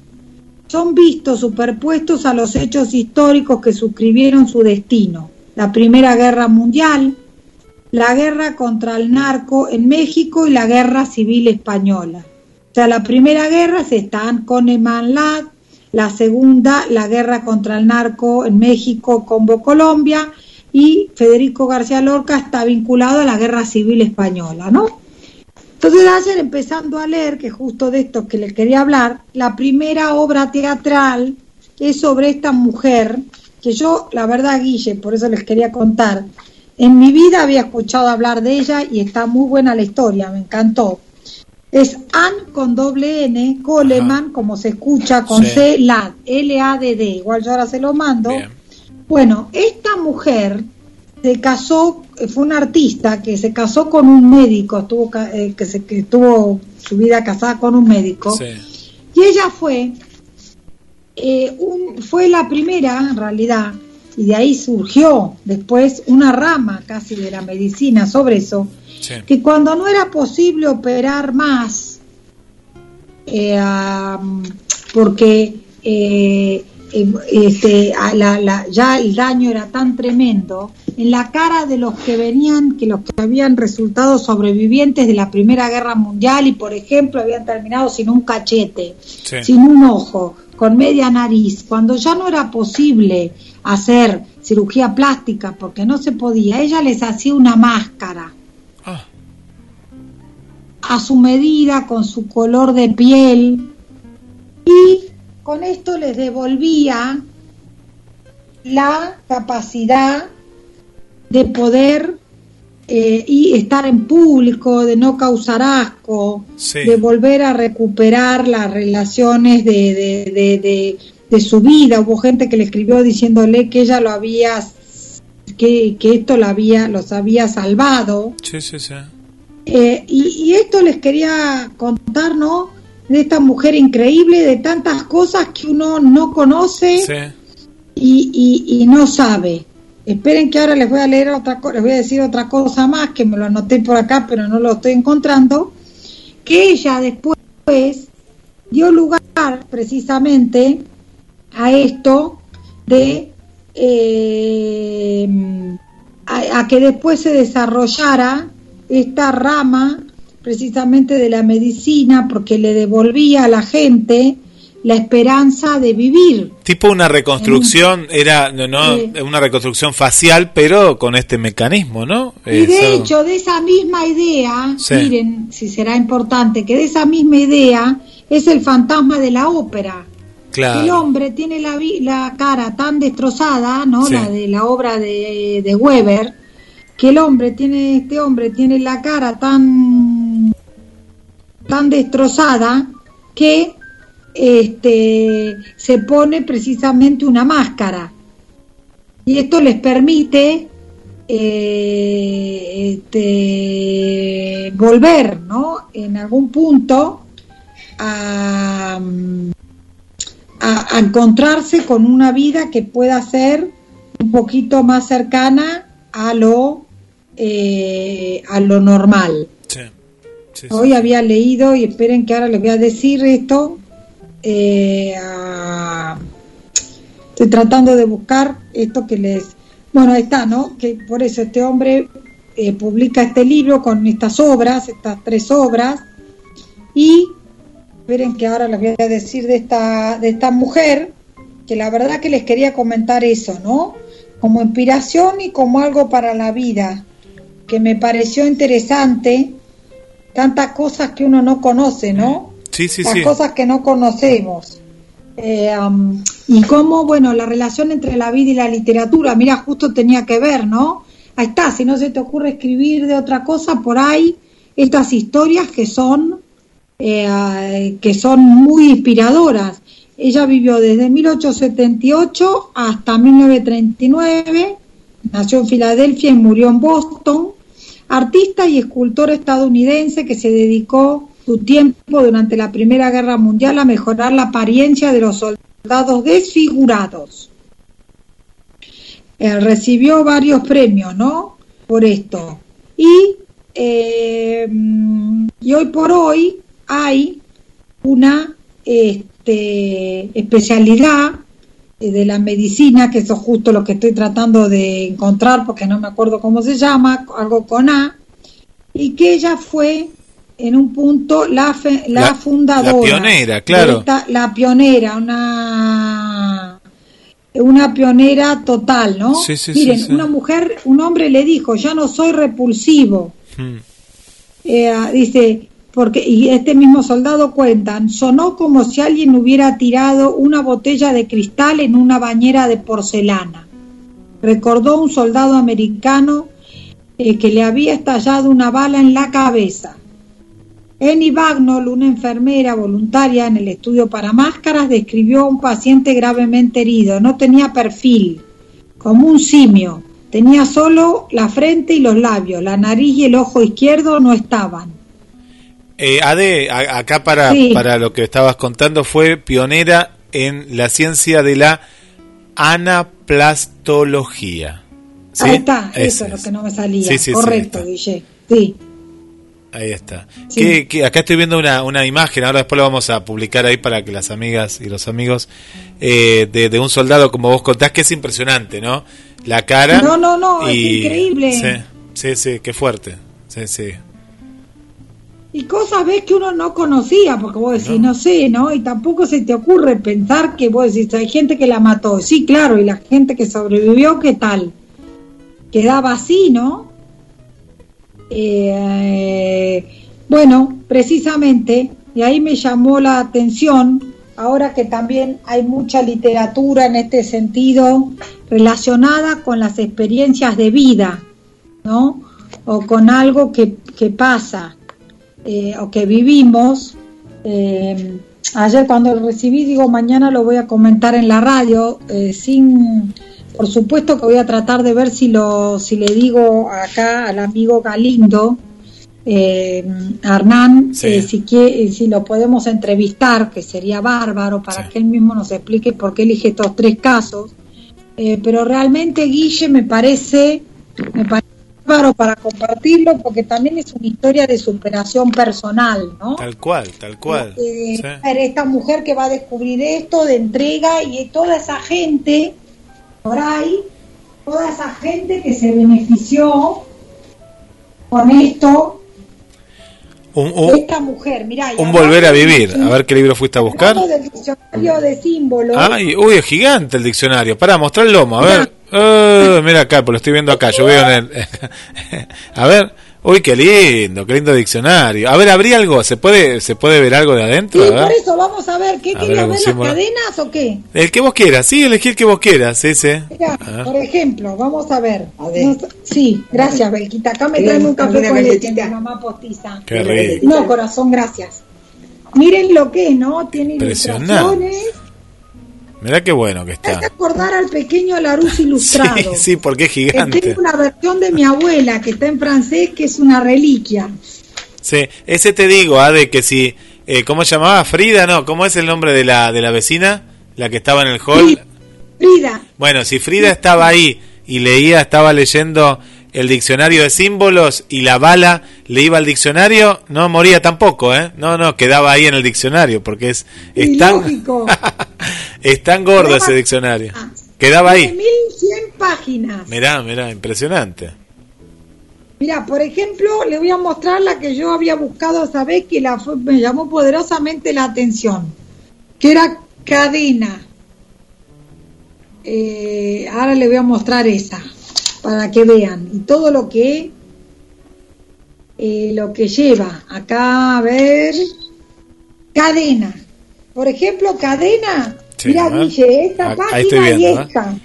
C: son vistos superpuestos a los hechos históricos que suscribieron su destino. La Primera Guerra Mundial, la guerra contra el narco en México y la guerra civil española. O sea, la primera guerra se están Coleman Ladd, la segunda, la guerra contra el narco en México, Combo Colombia, y Federico García Lorca está vinculado a la guerra civil española, ¿no? Entonces ayer empezando a leer, que justo de esto que les quería hablar, la primera obra teatral es sobre esta mujer, que yo, la verdad, Guille, por eso les quería contar, en mi vida había escuchado hablar de ella y está muy buena la historia, me encantó. Es Ann con doble N, Coleman, como se escucha, con C, LAD, L-A-D-D. Igual yo ahora se lo mando. Bueno, esta mujer se casó, fue una artista que se casó con un médico, estuvo, eh, que, se, que tuvo su vida casada con un médico. Y ella fue, eh, un, fue la primera, en realidad, y de ahí surgió después una rama casi de la medicina sobre eso, que cuando no era posible operar más, eh, porque eh, em, este, ya el daño era tan tremendo, en la cara de los que venían, que los que habían resultado sobrevivientes de la Primera Guerra Mundial y, por ejemplo, habían terminado sin un cachete, sin un ojo, con media nariz, cuando ya no era posible hacer cirugía plástica porque no se podía, ella les hacía una máscara. A su medida, con su color de piel, y con esto les devolvía la capacidad de poder eh, y estar en público, de no causar asco, de volver a recuperar las relaciones de, de, de, su vida. Hubo gente que le escribió diciéndole que ella lo había, que, que esto lo había, los había salvado.
B: Sí, sí, sí.
C: Eh, y, esto les quería contar, ¿no? De esta mujer increíble, de tantas cosas que uno no conoce y, no sabe. Esperen que ahora les voy a leer otra les voy a decir otra cosa más que me lo anoté por acá, pero no lo estoy encontrando. Que ella después dio lugar precisamente a esto de eh, a, que después se desarrollara esta rama precisamente de la medicina porque le devolvía a la gente la esperanza de vivir.
B: Tipo una reconstrucción, era no, no una reconstrucción facial, pero con este mecanismo, ¿no?
C: Y de hecho, de esa misma idea, miren si será importante, que de esa misma idea es el fantasma de la ópera. Claro. El hombre tiene la, la cara tan destrozada, ¿no? La de la obra de, de Weber, que el hombre tiene, este hombre tiene la cara tan, tan destrozada que este, se pone precisamente una máscara. Y esto les permite eh, este, volver, ¿no? En algún punto a, a, encontrarse con una vida que pueda ser un poquito más cercana a lo eh, a lo normal. Hoy había leído, y esperen que ahora les voy a decir esto, eh, estoy tratando de buscar esto que les... Bueno, está, ¿no? Que por eso este hombre eh, publica este libro con estas obras, estas tres obras, y esperen que ahora les voy a decir de esta, de esta mujer, que la verdad que les quería comentar eso, ¿no? Como inspiración y como algo para la vida, que me pareció interesante, tantas cosas que uno no conoce, ¿no?
B: Sí, sí,
C: Las cosas que no conocemos. Eh, y cómo, bueno, la relación entre la vida y la literatura, mira, justo tenía que ver, ¿no? ahí está, si no se te ocurre escribir de otra cosa, por ahí estas historias que son, eh, que son muy inspiradoras. Ella vivió desde 1878 hasta 1939, nació en Filadelfia y murió en Boston, artista y escultor estadounidense que se dedicó su tiempo durante la Primera Guerra Mundial a mejorar la apariencia de los soldados desfigurados. Eh, recibió varios premios, ¿no? Por esto. Y, eh, y hoy por hoy hay una este, especialidad eh, de la medicina, que eso es justo lo que estoy tratando de encontrar porque no me acuerdo cómo se llama, algo con A, y que ella fue en un punto la, la, fundadora. La
B: pionera, claro.
C: la pionera, una una pionera total, ¿no?
B: Sí, sí,
C: Miren, una mujer, un hombre le dijo, ya no soy repulsivo. Hmm. Eh, dice, porque, y este mismo soldado cuentan, sonó como si alguien hubiera tirado una botella de cristal en una bañera de porcelana. Recordó un soldado americano eh, que le había estallado una bala en la cabeza. Eni Bagnol, una enfermera voluntaria en el estudio para máscaras, describió a un paciente gravemente herido. No tenía perfil, como un simio. Tenía solo la frente y los labios. La nariz y el ojo izquierdo no estaban.
B: Eh, Ade, acá para, para lo que estabas contando, fue pionera en la ciencia de la anaplastología.
C: Ahí está, eso es lo que no me salía. Correcto, Guille. Sí.
B: Ahí está. Que, acá estoy viendo una, una imagen, ahora después la vamos a publicar ahí para que las amigas y los amigos, eh, de, un soldado, como vos contás, que es impresionante, ¿no? La cara.
C: No, no, no, es increíble.
B: Sí, sí, sí, qué fuerte. Sí, sí.
C: Y cosas ves que uno no conocía, porque vos decís, no. sé, ¿no? Y tampoco se te ocurre pensar que vos decís, hay gente que la mató. Sí, claro, y la gente que sobrevivió, ¿qué tal? Quedaba así, ¿no? Eh, bueno, precisamente, y ahí me llamó la atención, ahora que también hay mucha literatura en este sentido relacionada con las experiencias de vida, ¿no? O con algo que, pasa eh, o que vivimos. Eh, ayer cuando lo recibí, digo, mañana lo voy a comentar en la radio, sin por supuesto que voy a tratar de ver si lo si le digo acá al amigo Galindo, eh, Hernán, eh, si, eh, si lo podemos entrevistar, que sería bárbaro, para que él mismo nos explique por qué elige estos tres casos. Eh, pero realmente, Guille, me parece, me parece bárbaro para compartirlo, porque también es una historia de superación personal, ¿no?
B: Tal cual, tal cual.
C: Esta mujer que va a descubrir esto, de entrega, y toda esa gente por ahí, toda esa gente que se benefició con esto.
B: Un,
C: esta mujer, mira,
B: un volver a vivir. A ver qué libro fuiste a buscar.
C: del diccionario de símbolos.
B: Ay, uy, es gigante el diccionario. Para mostrar el lomo, a ver. Mira acá, pues lo estoy viendo acá. Yo veo en el. a ver. Uy, qué lindo, qué lindo diccionario. A ver, ¿habría algo? ¿Se puede, se puede ver algo de adentro?
C: Sí, por eso vamos a ver. ¿Qué querías ver, las cadenas o qué?
B: El que vos quieras, sí, elegí el que vos quieras, ese.
C: por ejemplo, vamos a ver. sí, gracias, Belquita. Acá me traen un café con leche mamá postiza.
B: Qué rico.
C: No, corazón, gracias. Miren lo que es, ¿no? Tiene ilustraciones
B: Mirá qué bueno que está.
C: Hay que acordar al pequeño Larus ilustrado.
B: sí, sí, porque es gigante.
C: Tengo una versión de mi abuela que está en francés que es una reliquia.
B: Sí, ese te digo, ah, de que si, eh, ¿cómo se llamaba? Frida, no, ¿cómo es el nombre de la, de la vecina? La que estaba en el hall.
C: Frida.
B: Bueno, si Frida estaba ahí y leía, estaba leyendo el diccionario de símbolos y la bala le iba al diccionario, no moría tampoco, ¿eh? No, no, quedaba ahí en el diccionario, porque es, es tan, es tan gordo ese diccionario. Quedaba ahí.
C: 1100 páginas.
B: Mirá, mirá, impresionante.
C: Mira, por ejemplo, le voy a mostrar la que yo había buscado esa vez que la me llamó poderosamente la atención, que era cadena. Eh, ahora le voy a mostrar esa para que vean. Y todo lo que eh, lo que lleva acá a ver cadena. Por ejemplo cadena mira Guille esta página y ¿eh? esta.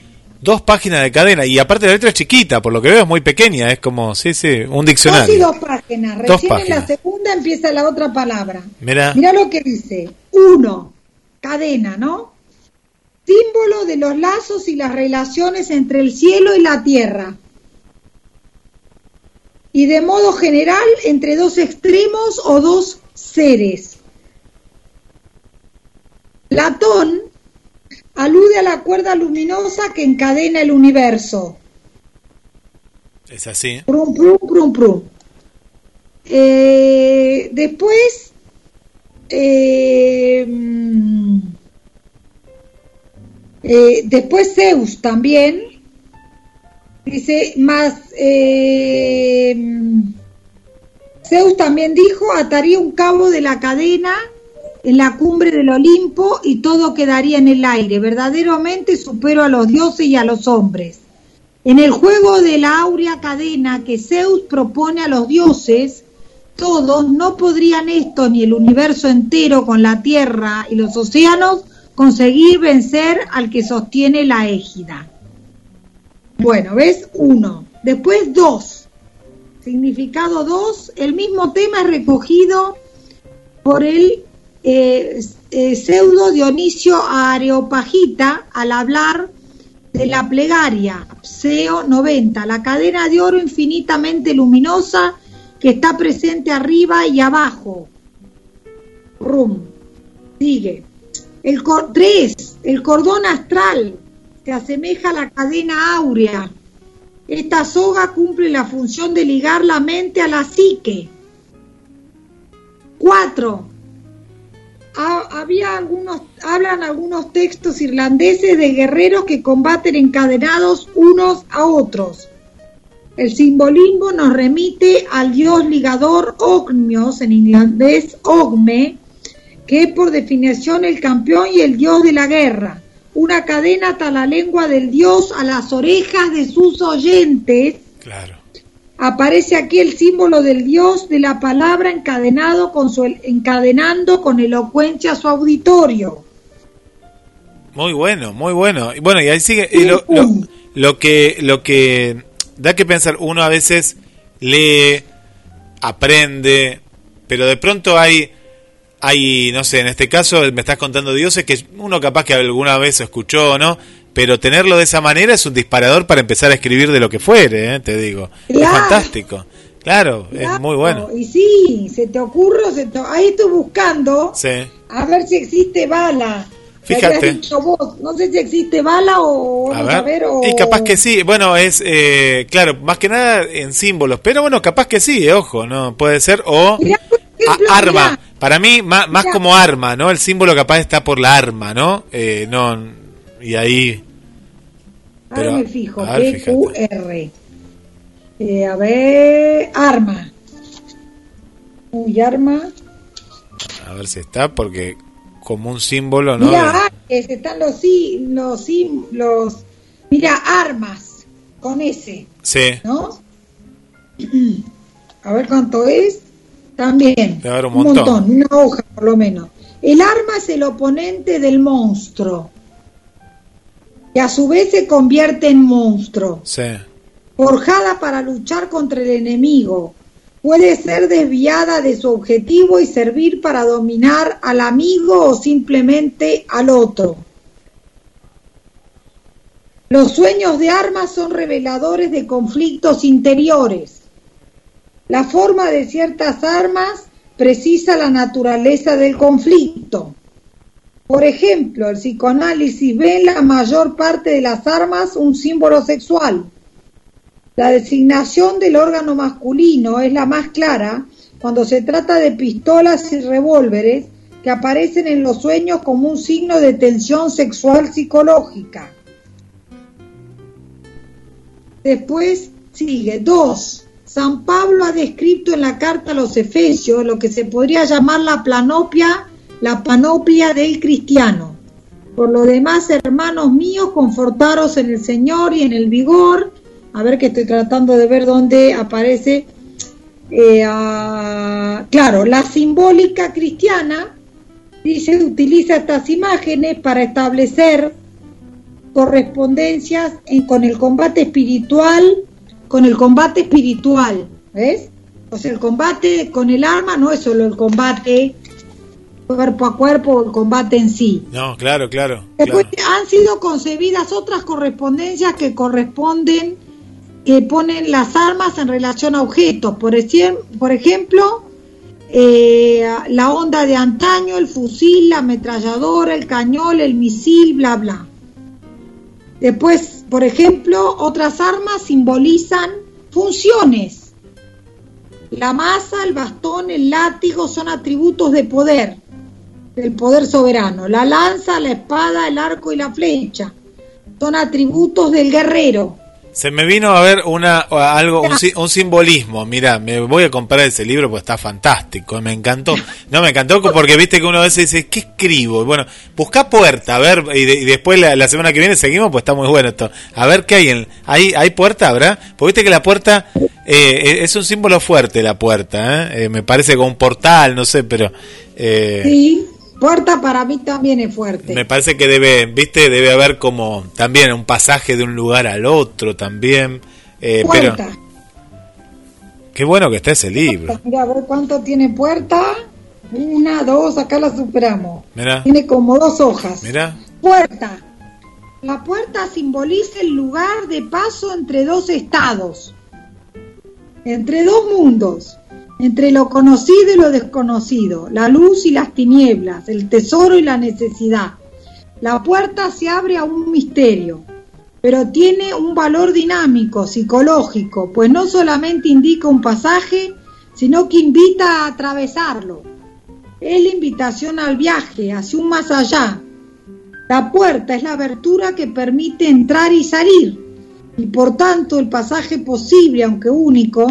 B: Dos páginas de cadena y aparte la letra es chiquita por lo que veo es muy pequeña es como sí sí un diccionario.
C: dos y dos páginas recién en la segunda empieza la otra palabra. Mira mira lo que dice. Uno cadena no símbolo de los lazos y las relaciones entre el cielo y la tierra. Y de modo general entre dos extremos o dos seres. Platón alude a la cuerda luminosa que encadena el universo.
B: Es así.
C: Prum, prum, prum, prum. Eh, después, eh, eh, después Zeus también, dice, más, eh, Zeus también dijo, ataría un cabo de la cadena en la cumbre del Olimpo y todo quedaría en el aire. Verdaderamente supero a los dioses y a los hombres. En el juego de la áurea cadena que Zeus propone a los dioses, todos no podrían esto ni el universo entero con la tierra y los océanos conseguir vencer al que sostiene la égida. Bueno, ¿ves? Uno. Después dos. Significado dos. El mismo tema es recogido por el eh, eh, pseudo Dionisio Areopagita al hablar de la plegaria, Pseo 90, la cadena de oro infinitamente luminosa que está presente arriba y abajo. Rum. Sigue. El 3, el cordón astral, se asemeja a la cadena áurea. Esta soga cumple la función de ligar la mente a la psique. 4. Había algunos, hablan algunos textos irlandeses de guerreros que combaten encadenados unos a otros. El simbolismo nos remite al dios ligador Ogmios, en irlandés Ogme, que es por definición el campeón y el dios de la guerra. Una cadena ata la lengua del dios a las orejas de sus oyentes.
B: Claro.
C: Aparece aquí el símbolo del dios de la palabra encadenado con su, encadenando con elocuencia a su auditorio.
B: Muy bueno, muy bueno. Y bueno, y ahí sigue lo, lo, que lo que da que pensar uno a veces lee, aprende, pero de pronto hay hay, no sé, en este caso me estás contando dioses que uno capaz que alguna vez escuchó, ¿no? Pero tenerlo de esa manera es un disparador para empezar a escribir de lo que fuere, ¿eh? te digo. Es fantástico. Claro, es muy bueno.
C: Y sí, se te ocurre, ahí estoy buscando a ver si existe bala.
B: Fíjate.
C: No sé si existe bala o...
B: A ver. Y capaz que sí. Bueno, es, eh, claro, más que nada en símbolos. Pero bueno, capaz que sí, eh, ojo, ¿no? Puede ser. O arma. Para mí, más, más como arma, ¿no? El símbolo capaz está por la arma, ¿no? Eh, no y ahí...
C: Pero, Ahora me fijo, P-Q-R. Eh, a ver, arma. Uy, arma.
B: A ver si está, porque como un símbolo, ¿no?
C: Mira, están los, los, los, mira, armas, con ese.
B: Sí.
C: ¿No? A ver cuánto es. También.
B: un, montón.
C: Una hoja por lo menos. El arma es el oponente del monstruo. Que a su vez se convierte en monstruo.
B: Sí.
C: Forjada para luchar contra el enemigo. Puede ser desviada de su objetivo y servir para dominar al amigo o simplemente al otro. Los sueños de armas son reveladores de conflictos interiores la forma de ciertas armas precisa la naturaleza del conflicto. Por ejemplo, el psicoanálisis ve en la mayor parte de las armas un símbolo sexual. La designación del órgano masculino es la más clara cuando se trata de pistolas y revólveres que aparecen en los sueños como un signo de tensión sexual psicológica. Después sigue dos. San Pablo ha descrito en la carta a los Efesios lo que se podría llamar la planopia, la panoplia del cristiano. Por lo demás, hermanos míos, confortaros en el Señor y en el vigor. A ver que estoy tratando de ver dónde aparece. Eh, claro, la simbólica cristiana dice utiliza estas imágenes para establecer correspondencias con el combate espiritual, con el combate espiritual, ¿ves? O sea, el combate con el arma no es solo el combate cuerpo a cuerpo, el combate en sí.
B: No, claro, claro.
C: Después han sido concebidas otras correspondencias que corresponden, que ponen las armas en relación a objetos. Por, por ejemplo, eh, la onda de antaño, el fusil, la ametralladora, el cañón, el misil, bla, bla. Después, por ejemplo, otras armas simbolizan funciones. La masa, el bastón, el látigo son atributos de poder, del poder soberano. La lanza, la espada, el arco y la flecha son atributos del guerrero.
B: Se me vino a ver una algo un, simbolismo. Mira, me voy a comprar ese libro porque está fantástico. Me encantó. No, me encantó porque viste que uno a veces dice, ¿qué escribo? bueno, busca puerta, a ver, y, después la, semana que viene seguimos, pues está muy bueno esto. A ver qué hay en. ¿Hay, hay puerta, verdad? Porque viste que la puerta eh, es un símbolo fuerte, la puerta. ¿eh? ¿eh? me parece como un portal, no sé, pero.
C: Eh, sí. Puerta para mí también es fuerte.
B: Me parece que debe, viste, debe haber como también un pasaje de un lugar al otro también. Eh, puerta. qué bueno que está ese libro.
C: Mira, a ver cuánto tiene puerta. Una, dos, acá la superamos. Mira. Tiene como dos hojas.
B: Mira.
C: Puerta. La puerta simboliza el lugar de paso entre dos estados, entre dos mundos entre lo conocido y lo desconocido, la luz y las tinieblas, el tesoro y la necesidad. La puerta se abre a un misterio, pero tiene un valor dinámico, psicológico, pues no solamente indica un pasaje, sino que invita a atravesarlo. Es la invitación al viaje, hacia un más allá. La puerta es la abertura que permite entrar y salir, y por tanto el pasaje posible, aunque único,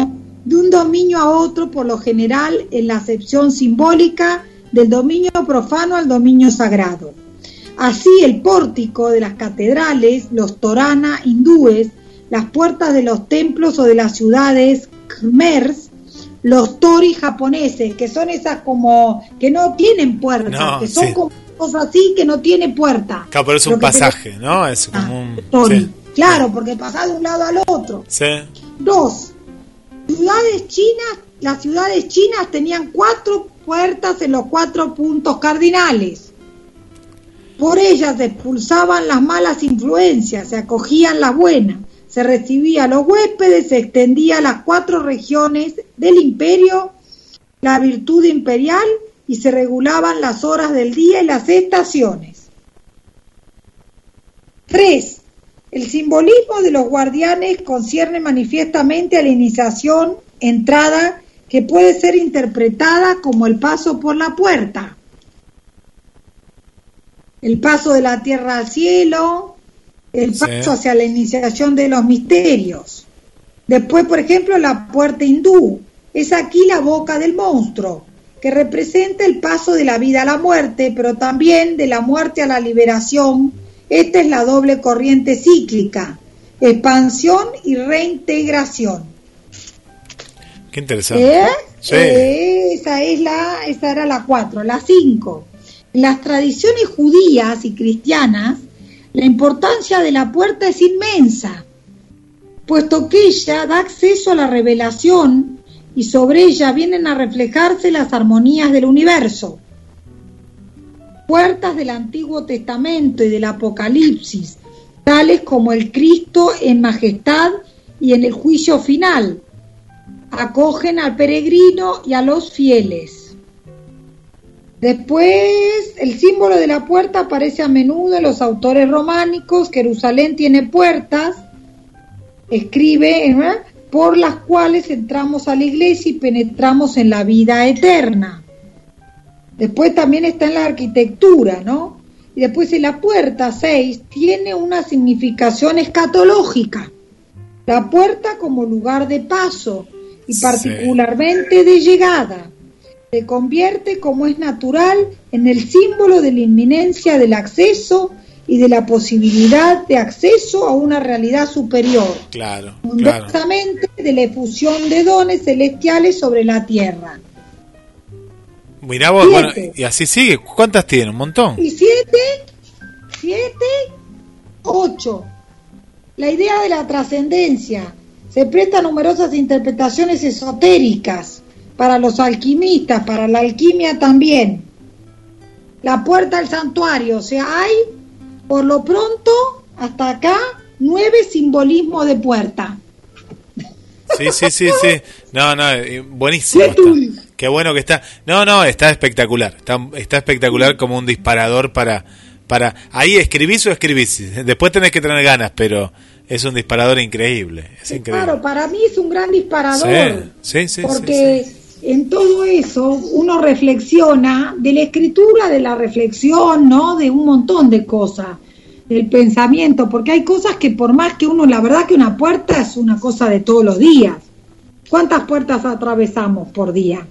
C: de un dominio a otro, por lo general en la acepción simbólica del dominio profano al dominio sagrado. Así el pórtico de las catedrales, los torana hindúes, las puertas de los templos o de las ciudades khmers, los tori japoneses, que son esas como que no tienen puerta, que son como cosas así que no tiene puerta.
B: Claro, pero es un pasaje, ¿no? Es como ah, un...
C: Tori. Claro, porque pasa de un lado al otro.
B: Sí.
C: Dos, ciudades chinas, las ciudades chinas tenían cuatro puertas en los cuatro puntos cardinales. Por ellas se expulsaban las malas influencias, se acogían las buenas, se recibía a los huéspedes, se extendía las cuatro regiones del imperio la virtud imperial y se regulaban las horas del día y las estaciones. 3. El simbolismo de los guardianes concierne manifiestamente a la iniciación, entrada, que puede ser interpretada como el paso por la puerta, el paso de la tierra al cielo, el paso hacia la iniciación de los misterios. Después, por ejemplo, la puerta hindú, es aquí la boca del monstruo, que representa el paso de la vida a la muerte, pero también de la muerte a la liberación esta es la doble corriente cíclica, expansión y reintegración.
B: Qué interesante.
C: ¿Eh? Eh, esa, es la, esa era la cuatro. La cinco. En las tradiciones judías y cristianas, la importancia de la puerta es inmensa, puesto que ella da acceso a la revelación y sobre ella vienen a reflejarse las armonías del universo puertas del Antiguo Testamento y del Apocalipsis, tales como el Cristo en majestad y en el juicio final. Acogen al peregrino y a los fieles. Después, el símbolo de la puerta aparece a menudo en los autores románicos. Jerusalén tiene puertas. escribe, ¿eh? por las cuales entramos a la iglesia y penetramos en la vida eterna. Después también está en la arquitectura, ¿no? Y después en la puerta 6 tiene una significación escatológica. La puerta como lugar de paso y particularmente de llegada. Se convierte, como es natural, en el símbolo de la inminencia del acceso y de la posibilidad de acceso a una realidad superior.
B: Claro.
C: De la efusión de dones celestiales sobre la tierra.
B: Mirá vos, bueno, y así sigue. ¿Cuántas tiene? Un montón.
C: Y siete, siete, ocho. La idea de la trascendencia se presta numerosas interpretaciones esotéricas para los alquimistas, para la alquimia también. La puerta al santuario, o sea, hay por lo pronto, hasta acá, nueve simbolismos de puerta.
B: Sí, sí, sí, sí. No, no, eh, buenísimo. Qué bueno que está. No, no, está espectacular. Está, está espectacular como un disparador para, para. Ahí escribís o escribís. Después tenés que tener ganas, pero es un disparador increíble. Es increíble.
C: Claro, para mí es un gran disparador. Sí, sí, sí. Porque en todo eso uno reflexiona de la escritura, de la reflexión, ¿no? De un montón de cosas, del pensamiento, porque hay cosas que por más que uno, la verdad que una puerta es una cosa de todos los días. ¿Cuántas puertas atravesamos por día?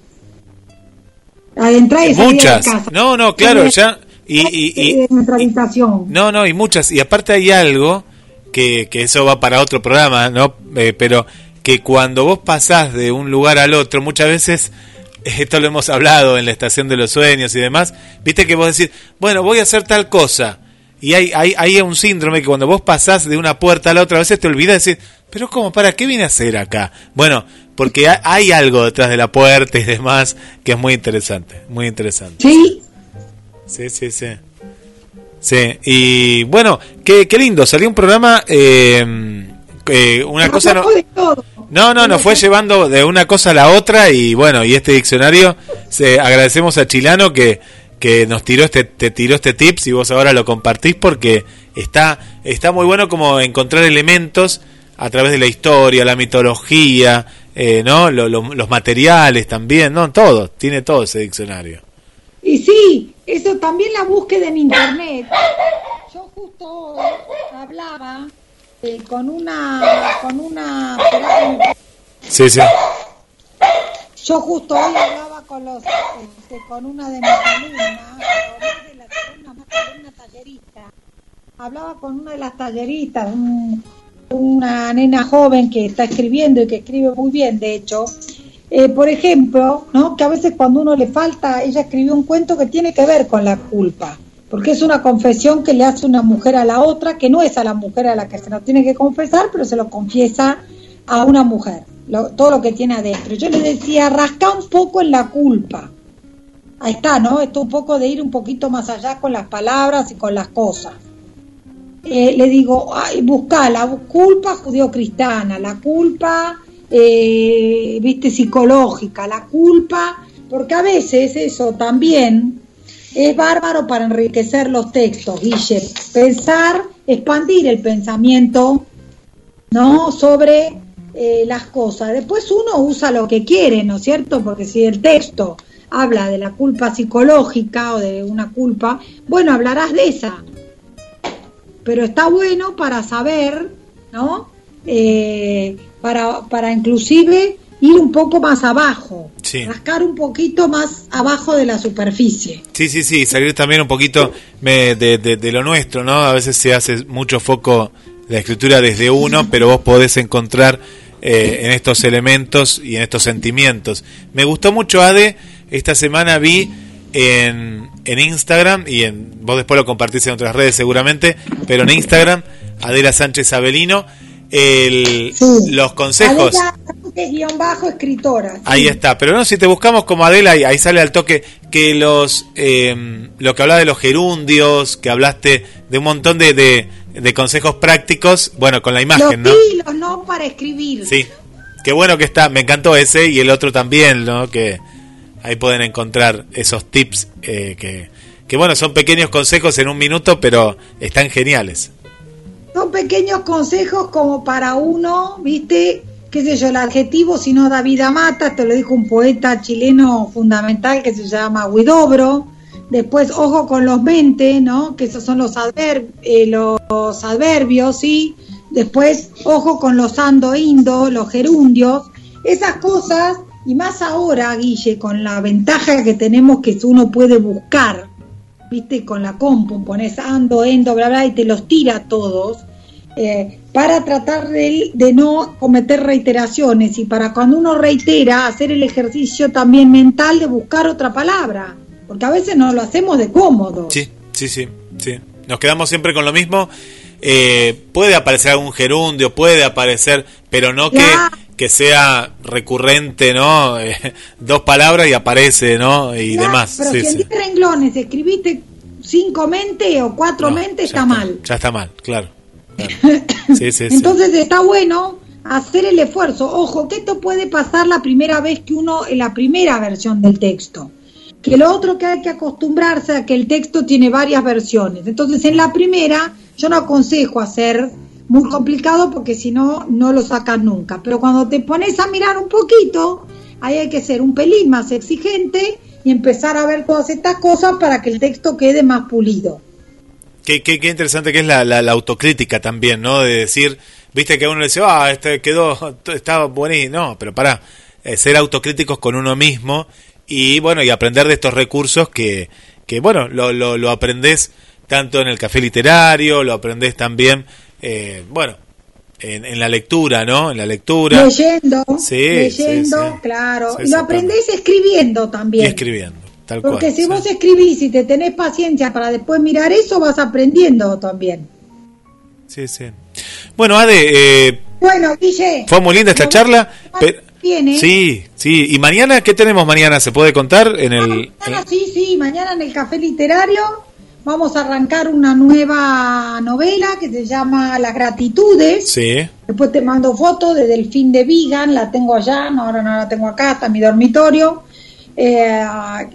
B: Y Muchas. De casa. No, no, claro, ya. Y,
C: y, habitación.
B: no, no, y muchas. Y aparte hay algo que, que eso va para otro programa, ¿no? Eh, pero que cuando vos pasás de un lugar al otro, muchas veces, esto lo hemos hablado en la estación de los sueños y demás, viste que vos decís, bueno, voy a hacer tal cosa. Y hay, hay, hay un síndrome que cuando vos pasás de una puerta a la otra, a veces te olvidas de decir, pero ¿cómo? ¿Para qué vine a hacer acá? Bueno, porque hay algo detrás de la puerta y demás que es muy interesante, muy interesante.
C: Sí.
B: Sí, sí, sí. Sí, y bueno, qué, qué lindo, salió un programa, eh, eh una cosa... No, no, no, nos fue llevando de una cosa a la otra y bueno, y este diccionario, se, agradecemos a Chilano que, que nos tiró este, te tiró este tips y vos ahora lo compartís porque está, está muy bueno como encontrar elementos a través de la historia, la mitología, eh, ¿no? los materiales también, ¿no? Todo, tiene todo ese diccionario.
C: Y sí, eso también la búsqueda en internet. Yo justo hablaba eh, con una con una
B: sí sí
C: yo justo hoy hablaba con los este, con una de mis alumnas de las una tallerista hablaba con una de las talleristas una nena joven que está escribiendo y que escribe muy bien de hecho eh, por ejemplo no que a veces cuando uno le falta ella escribió un cuento que tiene que ver con la culpa porque es una confesión que le hace una mujer a la otra, que no es a la mujer a la que se lo tiene que confesar, pero se lo confiesa a una mujer, todo lo que tiene adentro. Yo le decía, rasca un poco en la culpa. Ahí está, ¿no? Esto un poco de ir un poquito más allá con las palabras y con las cosas. Eh, le digo, ay, busca la culpa judío-cristiana, la culpa, eh, viste, psicológica, la culpa, porque a veces eso también es bárbaro para enriquecer los textos, Guille. Pensar, expandir el pensamiento, ¿no? Sobre eh, las cosas. Después uno usa lo que quiere, ¿no es cierto? Porque si el texto habla de la culpa psicológica o de una culpa, bueno, hablarás de esa. Pero está bueno para saber, ¿no? Eh, para, para inclusive ir un poco más abajo, rascar un poquito más abajo de la superficie.
B: Sí, sí, sí, salir también un poquito de, lo nuestro, ¿no? A veces se hace mucho foco la escritura desde uno, pero vos podés encontrar eh, en estos elementos y en estos sentimientos. Me gustó mucho, Ade, esta semana vi en, en Instagram, y en, vos después lo compartís en otras redes seguramente, pero en Instagram, Adela Sánchez Abelino, el, los consejos.
C: bajo escritora.
B: Ahí está, pero no, si te buscamos como Adela, ahí, ahí sale al toque que los, eh, lo que habla de los gerundios, que hablaste de un montón de, de, consejos prácticos, bueno, con la imagen,
C: los ¿no? no para escribir.
B: Sí, qué bueno que está, me encantó ese y el otro también, ¿no? Que ahí pueden encontrar esos tips eh, que, que, bueno, son pequeños consejos en un minuto, pero están geniales
C: son pequeños consejos como para uno, ¿viste? qué sé yo, el adjetivo si no da vida mata, te lo dijo un poeta chileno fundamental que se llama Huidobro. Después, ojo con los 20, ¿no? Que esos son los, eh, los adverbios, ¿sí? Después, ojo con los ando indo, los gerundios. Esas cosas, y más ahora, Guille, con la ventaja que tenemos que uno puede buscar, ¿viste? Con la compu, pones ando, endo, bla, bla, y te los tira todos eh, para tratar de, de, no cometer reiteraciones y para cuando uno reitera hacer el ejercicio también mental de buscar otra palabra, porque a veces no lo hacemos de cómodo.
B: Sí, sí, sí, sí. Nos quedamos siempre con lo mismo. Eh, puede aparecer algún gerundio, puede aparecer, pero no que, que sea recurrente, ¿no? dos palabras y aparece, ¿no? Y demás.
C: Pero si en 10 renglones escribiste cinco mente o cuatro mente, está mal.
B: Ya está mal, claro.
C: Entonces está bueno hacer el esfuerzo. Ojo, que esto puede pasar la primera vez que uno, en la primera versión del texto. Que lo otro que hay que acostumbrarse a que el texto tiene varias versiones. Entonces en la primera yo no aconsejo hacer muy complicado porque si no, no lo sacas nunca. Pero cuando te pones a mirar un poquito, ahí hay que ser un pelín más exigente y empezar a ver todas estas cosas para que el texto quede más pulido.
B: Qué, qué, qué interesante que es la, la, autocrítica también, ¿no? De decir, viste que uno le dice, ah, este quedó, estaba buenísimo. No, pero para eh, ser autocríticos con uno mismo y, bueno, y aprender de estos recursos que, que bueno, lo, lo, lo aprendes tanto en el café literario, lo aprendes también, eh, bueno, en, en, la lectura, ¿no? En la lectura.
C: Leyendo, sí, leyendo, claro. y lo aprendes escribiendo también.
B: Y escribiendo.
C: Porque si vos escribís y te tenés paciencia para después mirar eso, vas aprendiendo también.
B: Sí, sí. Bueno, Ade, eh,
C: bueno, Guille,
B: fue muy linda esta charla. Sí, sí. ¿Y mañana qué tenemos mañana? ¿Se puede contar? en el,
C: mañana, Sí, sí, mañana en el Café Literario vamos a arrancar una nueva novela que se llama Las Gratitudes.
B: Sí.
C: Después te mando fotos de Delfín de Vigan, la tengo allá, no, ahora no la tengo acá, está en mi dormitorio eh,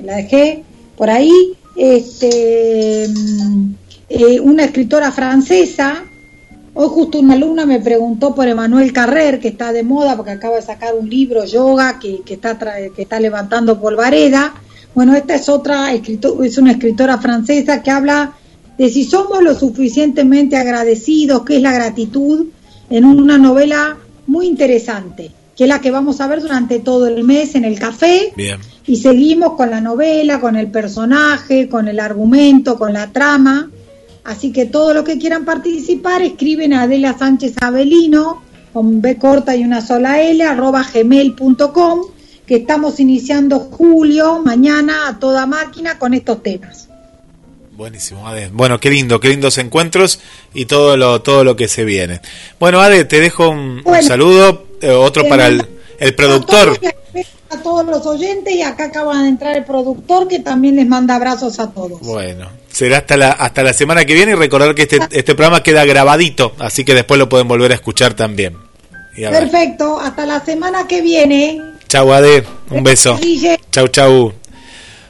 C: la dejé por ahí, este, mm, eh, una escritora francesa. Hoy justo una alumna me preguntó por Emanuel Carrer, que está de moda porque acaba de sacar un libro, Yoga, que, que está, que está levantando polvareda. Bueno, esta es otra, es una escritora francesa que habla de si somos lo suficientemente agradecidos, qué es la gratitud, en una novela muy interesante, que es la que vamos a ver durante todo el mes en el café.
B: Bien
C: y seguimos con la novela, con el personaje, con el argumento, con la trama. Así que todo lo que quieran participar, escriben a Adela Sánchez Avelino, con B corta y una sola L, arroba gmail.com, que estamos iniciando julio, mañana, a toda máquina con estos temas.
B: Buenísimo, Ade. Bueno, qué lindo, qué lindos encuentros y todo lo, todo lo que se viene. Bueno, Ade, te dejo un, saludo, eh, otro para el, el productor
C: a todos los oyentes y acá acaba de entrar el productor que también les manda abrazos a todos.
B: Bueno, será hasta la, hasta la semana que viene y recordar que este, este programa queda grabadito, así que después lo pueden volver a escuchar también.
C: Perfecto, hasta la semana que viene.
B: Chau Ade, un beso. Chau, chau.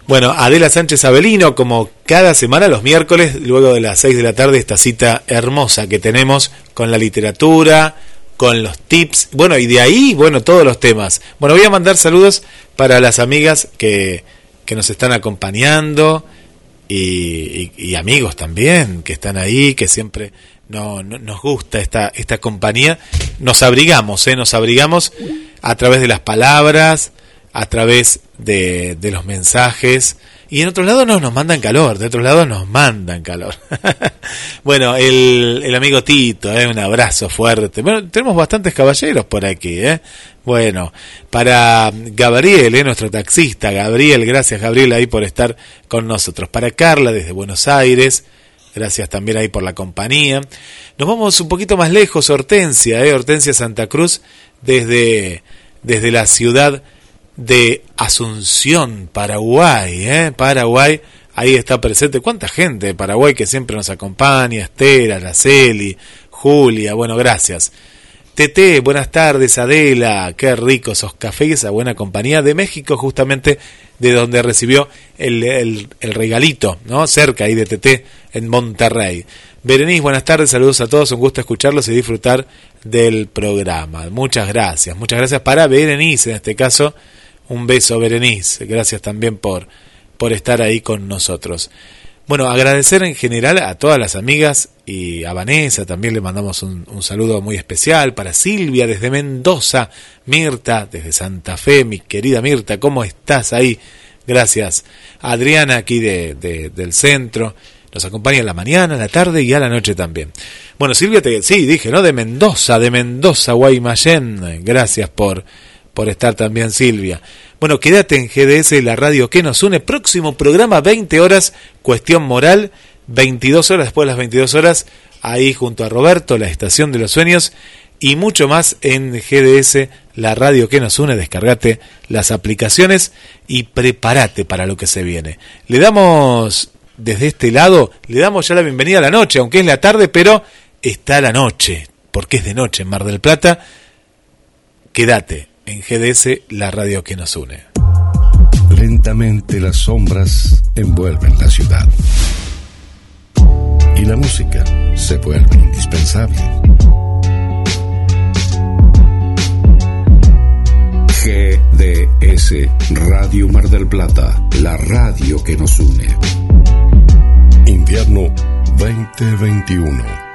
B: Bueno, Adela Sánchez Avelino, como cada semana los miércoles, luego de las 6 de la tarde, esta cita hermosa que tenemos con la literatura, con los tips, bueno, y de ahí, bueno, todos los temas. Bueno, voy a mandar saludos para las amigas que, que nos están acompañando y, amigos también que están ahí, que siempre no, nos gusta esta, esta compañía. Nos abrigamos, ¿eh? nos abrigamos a través de las palabras, a través de, de los mensajes y en otros lados no nos mandan calor, de otros lados nos mandan calor. bueno, el, el, amigo Tito, ¿eh? un abrazo fuerte. Bueno, tenemos bastantes caballeros por aquí. ¿eh? Bueno, para Gabriel, ¿eh? nuestro taxista, Gabriel, gracias Gabriel ahí por estar con nosotros. Para Carla desde Buenos Aires, gracias también ahí por la compañía. Nos vamos un poquito más lejos, Hortensia, ¿eh? Hortensia Santa Cruz, desde, desde la ciudad de Asunción, Paraguay, ¿eh? Paraguay, ahí está presente. ¿Cuánta gente de Paraguay que siempre nos acompaña? Esther, Araceli, Julia, bueno, gracias. Tete, buenas tardes, Adela, qué rico esos cafés esa buena compañía de México, justamente de donde recibió el, el, regalito, ¿no? Cerca ahí de Tete, en Monterrey. Berenice, buenas tardes, saludos a todos, un gusto escucharlos y disfrutar del programa. Muchas gracias, muchas gracias para Berenice, en este caso, un beso Berenice, gracias también por, por estar ahí con nosotros. Bueno, agradecer en general a todas las amigas y a Vanessa también le mandamos un, saludo muy especial para Silvia desde Mendoza, Mirta desde Santa Fe, mi querida Mirta, ¿cómo estás ahí? Gracias. Adriana aquí de, del centro, nos acompaña en la mañana, en la tarde y a la noche también. Bueno, Silvia, te, sí, dije, ¿no? De Mendoza, de Mendoza, Guaymallén. Gracias por, por estar también, Silvia. Bueno, quédate en GDS, la radio que nos une. Próximo programa, 20 horas, cuestión moral, 22 horas después de las 22 horas, ahí junto a Roberto, la estación de los sueños, y mucho más en GDS, la radio que nos une. Descargate las aplicaciones y prepárate para lo que se viene. Le damos, desde este lado, le damos ya la bienvenida a la noche, aunque es la tarde, pero está la noche, porque es de noche en Mar del Plata. Quédate en GDS, la radio que nos une.
A: Lentamente las sombras envuelven la ciudad. Y la música se vuelve indispensable. GDS Radio Mar del Plata, la radio que nos une. Invierno 2021.